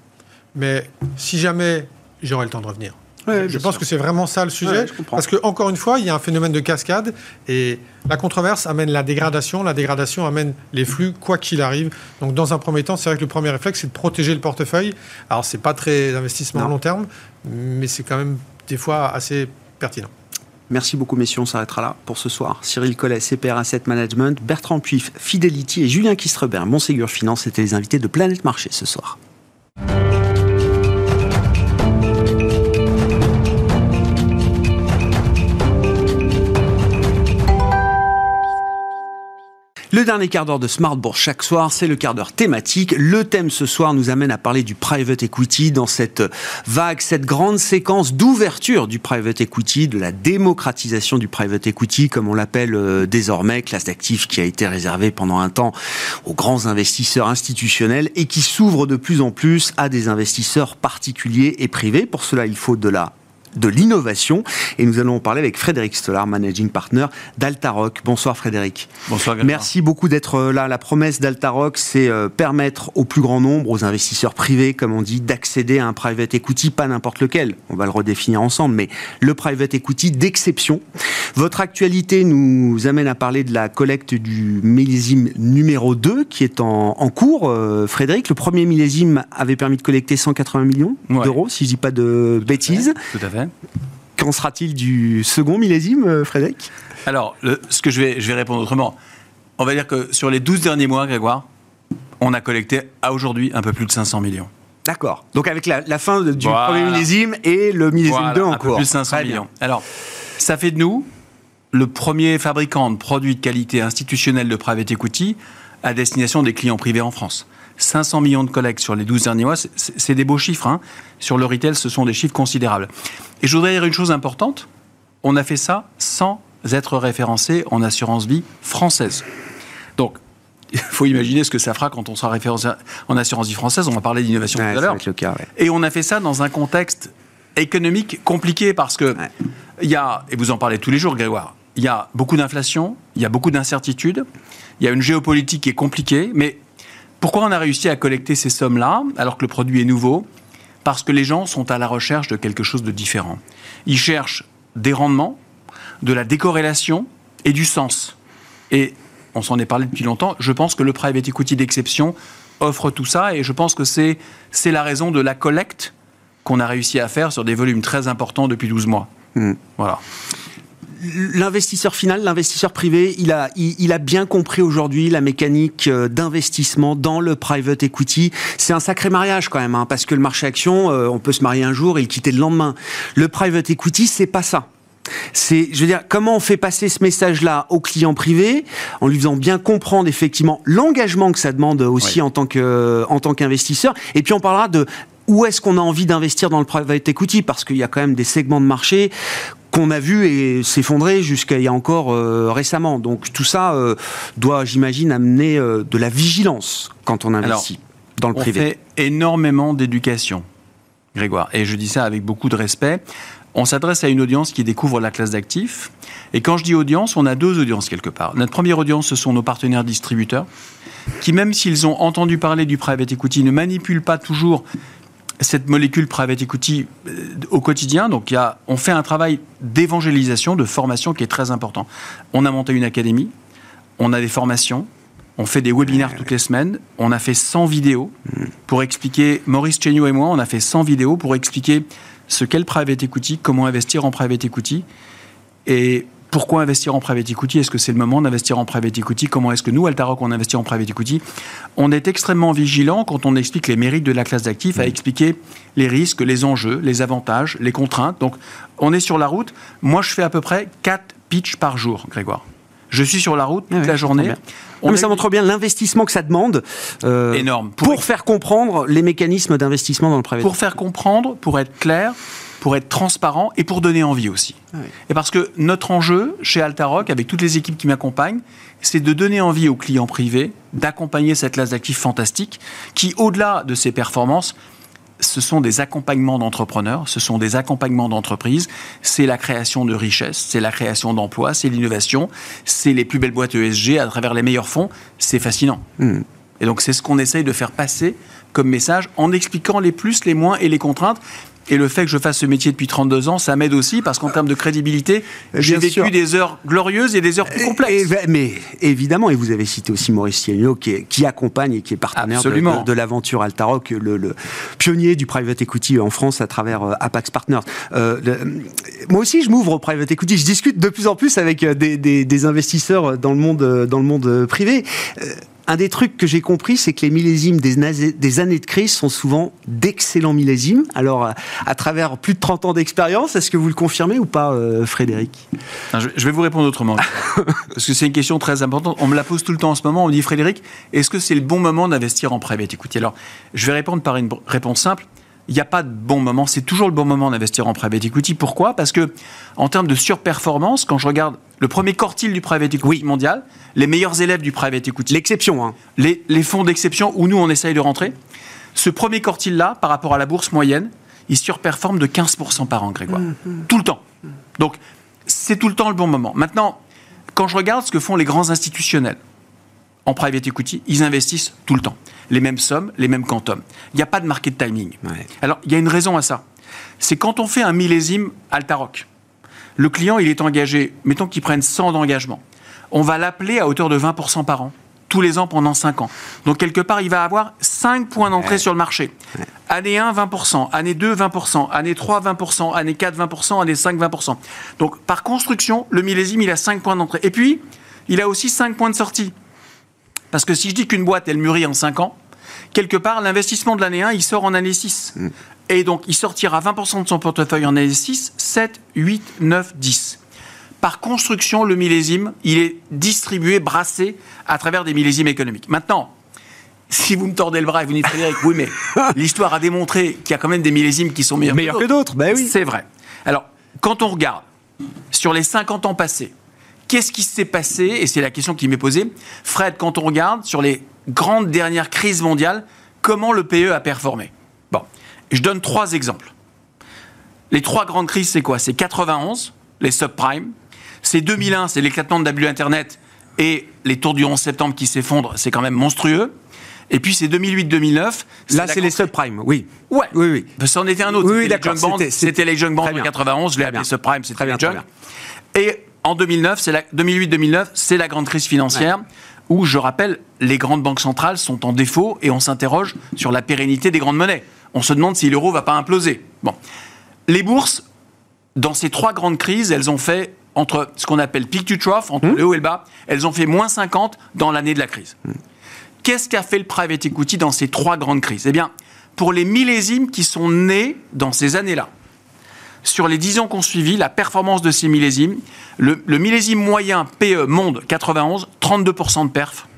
mais si jamais j'aurai le temps de revenir. Ouais, je pense sûr. que c'est vraiment ça le sujet, Ouais, parce que encore une fois, il y a un phénomène de cascade et la controverse amène la dégradation, la dégradation amène les flux quoi qu'il arrive. Donc dans un premier temps, c'est vrai que le premier réflexe c'est de protéger le portefeuille. Alors c'est pas très investissement Non. à long terme, mais c'est quand même des fois assez pertinent. Merci beaucoup, messieurs. On s'arrêtera là pour ce soir. Cyril Collet, CPR Asset Management, Bertrand Puif, Fidelity et Julien Kistrebert, Monségur Finance étaient les invités de Planète Marché ce soir. Le dernier quart d'heure de Smart Bourse chaque soir, c'est le quart d'heure thématique. Le thème ce soir nous amène à parler du private equity dans cette vague, cette grande séquence d'ouverture du private equity, de la démocratisation du private equity, comme on l'appelle euh, désormais, classe d'actifs qui a été réservée pendant un temps aux grands investisseurs institutionnels et qui s'ouvre de plus en plus à des investisseurs particuliers et privés. Pour cela, il faut de la de l'innovation. Et nous allons en parler avec Frédéric Stollard, managing partner d'Altaroc. Bonsoir Frédéric. Bonsoir. Gaspard. Merci beaucoup d'être euh, là. La promesse d'Altaroc, c'est euh, permettre au plus grand nombre, aux investisseurs privés, comme on dit, d'accéder à un private equity, pas n'importe lequel. On va le redéfinir ensemble, mais le private equity d'exception. Votre actualité nous amène à parler de la collecte du millésime numéro 2 qui est en, en cours. Euh, Frédéric, le premier millésime avait permis de collecter 180 millions Ouais. d'euros, si je dis pas de bêtises. Tout à fait. Qu'en sera-t-il du second millésime, euh, Frédéric? Alors, le- ce que je vais, je vais répondre autrement. On va dire que sur les 12 derniers mois, Grégoire, on a collecté à aujourd'hui un peu plus de 500 millions. D'accord. Donc avec la, la fin du Voilà. premier millésime et le millésime Voilà, 2 en un peu cours. plus de 500 Très bien. millions. Alors, ça fait de nous le premier fabricant de produits de qualité institutionnelle de private equity à destination des clients privés en France. 500 millions de collectes sur les 12 derniers mois, c'est- des beaux chiffres. hein. Sur le retail, ce sont des chiffres considérables. Et je voudrais dire une chose importante. On a fait ça sans être référencé en assurance vie française. Donc, il faut imaginer ce que ça fera quand on sera référencé en assurance vie française. On va parler d'innovation Ouais, tout à l'heure. ouais. Et on a fait ça dans un contexte économique compliqué parce que Ouais. il y a, et vous en parlez tous les jours, Grégoire, il y a beaucoup d'inflation, il y a beaucoup d'incertitudes, il y a une géopolitique qui est compliquée, mais pourquoi on a réussi à collecter ces sommes-là alors que le produit est nouveau? Parce que les gens sont à la recherche de quelque chose de différent. Ils cherchent des rendements, de la décorrélation et du sens. Et on s'en est parlé depuis longtemps, je pense que le private equity d'exception offre tout ça et je pense que c'est la raison de la collecte qu'on a réussi à faire sur des volumes très importants depuis 12 mois. Hmm. Voilà. L'investisseur final, l'investisseur privé, il a, il, il a bien compris aujourd'hui la mécanique euh, d'investissement dans le private equity. C'est un sacré mariage quand même, hein, parce que le marché action, euh, on peut se marier un jour et le quitter le lendemain. Le private equity, c'est pas ça. C'est, je veux dire, comment on fait passer ce message-là au client privé en lui faisant bien comprendre effectivement l'engagement que ça demande aussi Oui. en tant que, en tant qu'investisseur. Et puis on parlera de où est-ce qu'on a envie d'investir dans le private equity parce qu'il y a quand même des segments de marché qu'on a vu et s'effondrer jusqu'à il y a encore euh, récemment. Donc tout ça euh, doit, j'imagine, amener euh, de la vigilance quand on investit dans le On privé. fait énormément d'éducation, Grégoire. Et je dis ça avec beaucoup de respect. On s'adresse à une audience qui découvre la classe d'actifs. Et quand je dis audience, on a deux audiences quelque part. Notre première audience, ce sont nos partenaires distributeurs, qui même s'ils ont entendu parler du private equity, ne manipulent pas toujours cette molécule private equity euh, au quotidien. Donc il y a, on fait un travail d'évangélisation, de formation qui est très important. On a monté une académie, on a des formations, on fait des webinaires toutes les semaines, on a fait 100 vidéos pour expliquer, Maurice Chéniaud et moi, on a fait 100 vidéos pour expliquer ce qu'est le private equity, comment investir en private equity. Et pourquoi investir en private equity? Est-ce que c'est le moment d'investir en private equity? Comment est-ce que nous, Altaroc, on investit en private equity? On est extrêmement vigilant quand on explique les mérites de la classe d'actifs, à mmh. expliquer les risques, les enjeux, les avantages, les contraintes. Donc, on est sur la route. Moi, je fais à peu près 4 pitchs par jour, Grégoire. Je suis sur la route toute ah la journée. On mais ça montre bien l'investissement que ça demande. Euh, Énorme. Pour, faire comprendre les mécanismes d'investissement dans le private. Pour faire comprendre, pour être clair, pour être transparent et pour donner envie aussi. Ah et parce que notre enjeu chez Altaroc, avec toutes les équipes qui m'accompagnent, c'est de donner envie aux clients privés d'accompagner cette classe d'actifs fantastique qui, au-delà de ses performances, ce sont des accompagnements d'entrepreneurs, ce sont des accompagnements d'entreprises, c'est la création de richesses, c'est la création d'emplois, c'est l'innovation, c'est les plus belles boîtes ESG à travers les meilleurs fonds, c'est fascinant. Hmm. Et donc c'est ce qu'on essaye de faire passer comme message en expliquant les plus, les moins et les contraintes. Et le fait que je fasse ce métier depuis 32 ans, ça m'aide aussi parce qu'en termes de crédibilité, j'ai vécu des heures glorieuses et des heures plus complexes. mais évidemment, et vous avez cité aussi Maurice Thiello qui, accompagne et qui est partenaire de, l'aventure Altaroc, le, le, pionnier du private equity en France à travers euh, Apax Partners. Euh, moi aussi, je m'ouvre au private equity. Je discute de plus en plus avec euh, des, des investisseurs dans le monde, dans le monde privé un des trucs que j'ai compris, c'est que les millésimes des, années de crise sont souvent d'excellents millésimes. Alors, à, travers plus de 30 ans d'expérience, est-ce que vous le confirmez ou pas, euh, Frédéric? Je vais vous répondre autrement. parce que c'est une question très importante. On me la pose tout le temps en ce moment. On me dit, Frédéric, est-ce que c'est le bon moment d'investir en private Écoutez, alors, je vais répondre par une réponse simple il n'y a pas de bon moment. C'est toujours le bon moment d'investir en private equity. Pourquoi? Parce que, en termes de surperformance, quand je regarde le premier quartile du private equity mondial, les meilleurs élèves du private equity. L'exception, hein. Les, fonds d'exception où nous, on essaye de rentrer. Ce premier quartile-là, par rapport à la bourse moyenne, il surperforme de 15% par an, Grégoire. Mm-hmm. Tout le temps. Donc, c'est tout le temps le bon moment. Maintenant, quand je regarde ce que font les grands institutionnels, en private equity, ils investissent tout le temps. Les mêmes sommes, les mêmes quantums. Il n'y a pas de market timing. Alors, il y a une raison à ça. C'est quand on fait un millésime Altaroc, le client, il est engagé, mettons qu'il prenne 100 d'engagement. On va l'appeler à hauteur de 20% par an, tous les ans pendant 5 ans. Donc, quelque part, il va avoir 5 points d'entrée sur le marché. Année 1, 20%. Année 2, 20%. Année 3, 20%. Année 4, 20%. Année 5, 20%. Donc, par construction, le millésime, il a 5 points d'entrée. Et puis, il a aussi 5 points de sortie. Parce que si je dis qu'une boîte, elle mûrit en 5 ans, quelque part, l'investissement de l'année 1, il sort en année 6. Mm. Et donc, il sortira 20% de son portefeuille en année 6, 7, 8, 9, 10. Par construction, le millésime, il est distribué, brassé à travers des millésimes économiques. Maintenant, si vous me tordez le bras et vous dites Frédéric, oui, mais l'histoire a démontré qu'il y a quand même des millésimes qui sont meilleurs, meilleurs que d'autres. Ben oui. C'est vrai. Alors, quand on regarde sur les 50 ans passés, Qu'est-ce qui s'est passé Et c'est la question qui m'est posée. Fred, quand on regarde sur les grandes dernières crises mondiales, comment le PE a performé? Je donne trois exemples. Les trois grandes crises, c'est quoi? C'est 91, les subprimes. C'est 2001, c'est l'éclatement de l'abus Internet et les tours du 11 septembre qui s'effondrent, c'est quand même monstrueux. Et puis c'est 2008-2009. Là, c'est les subprimes, oui. Ouais. Oui, oui. Ça en était un autre. Oui, oui d'accord. C'était les junk bonds de 91, je l'ai appelé subprime, c'était les junk. Et en 2009, c'est 2008-2009, c'est la grande crise financière. Où, je rappelle, les grandes banques centrales sont en défaut et on s'interroge sur la pérennité des grandes monnaies. On se demande si l'euro va pas imploser. Bon. Les bourses, dans ces trois grandes crises, elles ont fait entre ce qu'on appelle peak to trough, entre mmh. le haut et le bas, elles ont fait moins 50 dans l'année de la crise. Mmh. Qu'est-ce qu'a fait le private equity dans ces trois grandes crises? Eh bien, pour les millésimes qui sont nés dans ces années-là, sur les 10 ans qu'on suivi, la performance de ces millésimes, le, millésime moyen PE Monde 91, 32% de perf.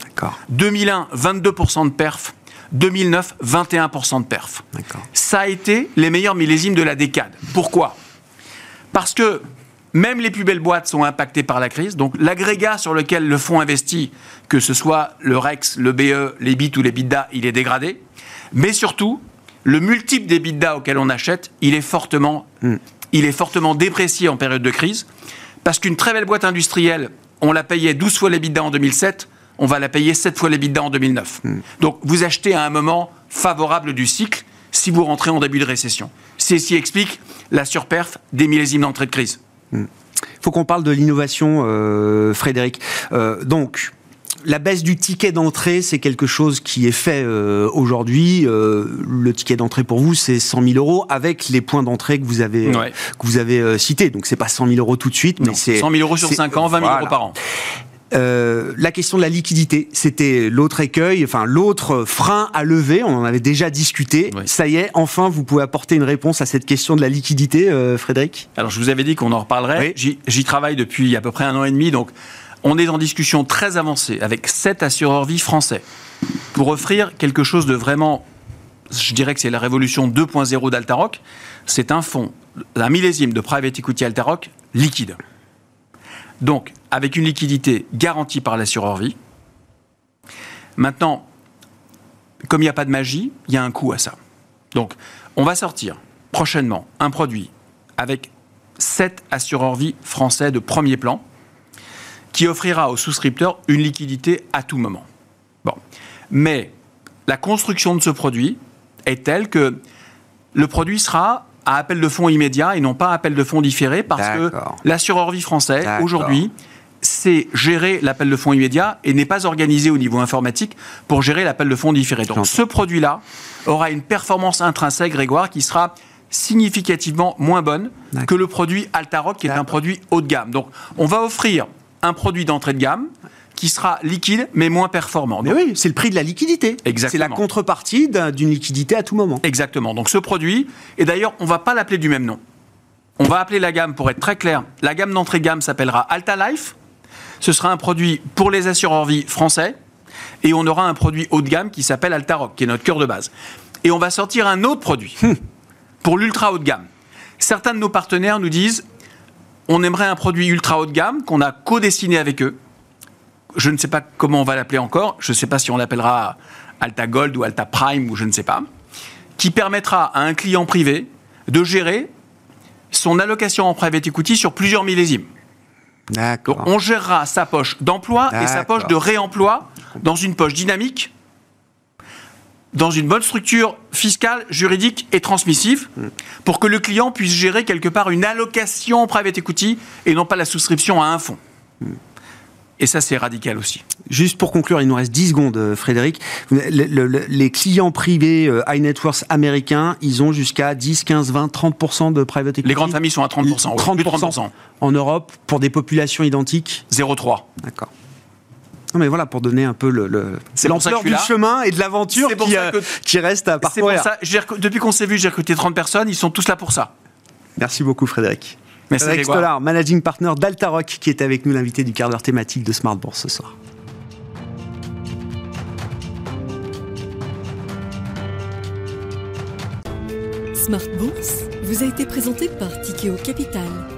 D'accord. 2001, 22% de perf. 2009, 21% de perf. Ça a été les meilleurs millésimes de la décade. Pourquoi? Parce que même les plus belles boîtes sont impactées par la crise. Donc l'agrégat sur lequel le fonds investit, que ce soit le REX, le BE, les BIT ou les BITDA, il est dégradé. Mais surtout, le multiple des bidas auxquels on achète, il est fortement, hmm. il est fortement déprécié en période de crise, parce qu'une très belle boîte industrielle, on la payait 12 fois les bidas en 2007, on va la payer 7 fois les bidas en 2009. Hmm. Donc vous achetez à un moment favorable du cycle si vous rentrez en début de récession. C'est ce qui explique la surperf des millésimes d'entrée de crise. Il hmm. faut qu'on parle de l'innovation, euh, Frédéric. Euh, donc, la baisse du ticket d'entrée, c'est quelque chose qui est fait euh, aujourd'hui. Euh, le ticket d'entrée pour vous, c'est 100 000 euros avec les points d'entrée que vous avez Ouais. que vous avez euh, cités. Donc c'est pas 100 000 euros tout de suite, mais c'est 100 000 euros sur c'est- 5 ans, 20 000 voilà. euros par an. Euh, la question de la liquidité, c'était l'autre écueil, enfin l'autre frein à lever. On en avait déjà discuté. Oui. Ça y est, enfin, vous pouvez apporter une réponse à cette question de la liquidité, euh, Frédéric? Alors, je vous avais dit qu'on en reparlerait. Oui. J'y- travaille depuis à peu près un an et demi, donc on est en discussion très avancée avec sept assureurs vie français pour offrir quelque chose de vraiment, je dirais que c'est la révolution 2.0 d'Altaroc. C'est un fonds, un millésime de private equity Altaroc liquide. Donc, avec une liquidité garantie par l'assureur vie. Maintenant, comme il n'y a pas de magie, il y a un coût à ça. Donc, on va sortir prochainement un produit avec 7 assureurs vie français de premier plan qui offrira aux souscripteurs une liquidité à tout moment. Bon. Mais la construction de ce produit est telle que le produit sera à appel de fonds immédiat et non pas à appel de fonds différé parce que l'assureur vie français, aujourd'hui, c'est gérer l'appel de fonds immédiat et n'est pas organisé au niveau informatique pour gérer l'appel de fonds différé. Donc ce produit-là aura une performance intrinsèque, Grégoire, qui sera significativement moins bonne que le produit Altaroc, qui est un produit haut de gamme. Donc on va offrir un produit d'entrée de gamme qui sera liquide mais moins performant. Mais Donc, oui, c'est le prix de la liquidité. Exactement. C'est la contrepartie d'un- d'une liquidité à tout moment. Exactement. Donc ce produit, et d'ailleurs, on va pas l'appeler du même nom. On va appeler la gamme, pour être très clair, la gamme d'entrée de gamme s'appellera Alta Life. Ce sera un produit pour les assureurs vie français. Et on aura un produit haut de gamme qui s'appelle Altaroc, qui est notre cœur de base. Et on va sortir un autre produit pour l'ultra haut de gamme. Certains de nos partenaires nous disent on aimerait un produit ultra haut de gamme qu'on a co-dessiné avec eux. Je ne sais pas comment on va l'appeler encore. Je ne sais pas si on l'appellera Alta Gold ou Alta Prime ou je ne sais pas. Qui permettra à un client privé de gérer son allocation en private equity sur plusieurs millésimes. Donc on gérera sa poche d'emploi et sa poche de réemploi dans une poche dynamique, dans une bonne structure fiscale, juridique et transmissive, pour que le client puisse gérer quelque part une allocation en private equity et non pas la souscription à un fonds. Et ça, c'est radical aussi. Juste pour conclure, il nous reste 10 secondes, euh, Frédéric. Le- le- le- les clients privés euh, high net worth américains, ils ont jusqu'à 10, 15, 20, 30% de private equity. Les grandes familles sont à 30%. oui, plus de 30%, en Europe pour des populations identiques. 0,3. D'accord. Non mais voilà, pour donner un peu le, le- l'ampleur du là. chemin et de l'aventure qui, euh, que- qui reste à C'est pour parcourir. ça, depuis qu'on s'est vu, j'ai recruté 30 personnes, ils sont tous là pour ça. Merci beaucoup Frédéric. Merci Frédéric Grégoire. Stollard, managing partner d'Altaroc, qui est avec nous, l'invité du quart d'heure thématique de Smart Bourse ce soir. Smart Bourse vous a été présenté par Tikeo Capital.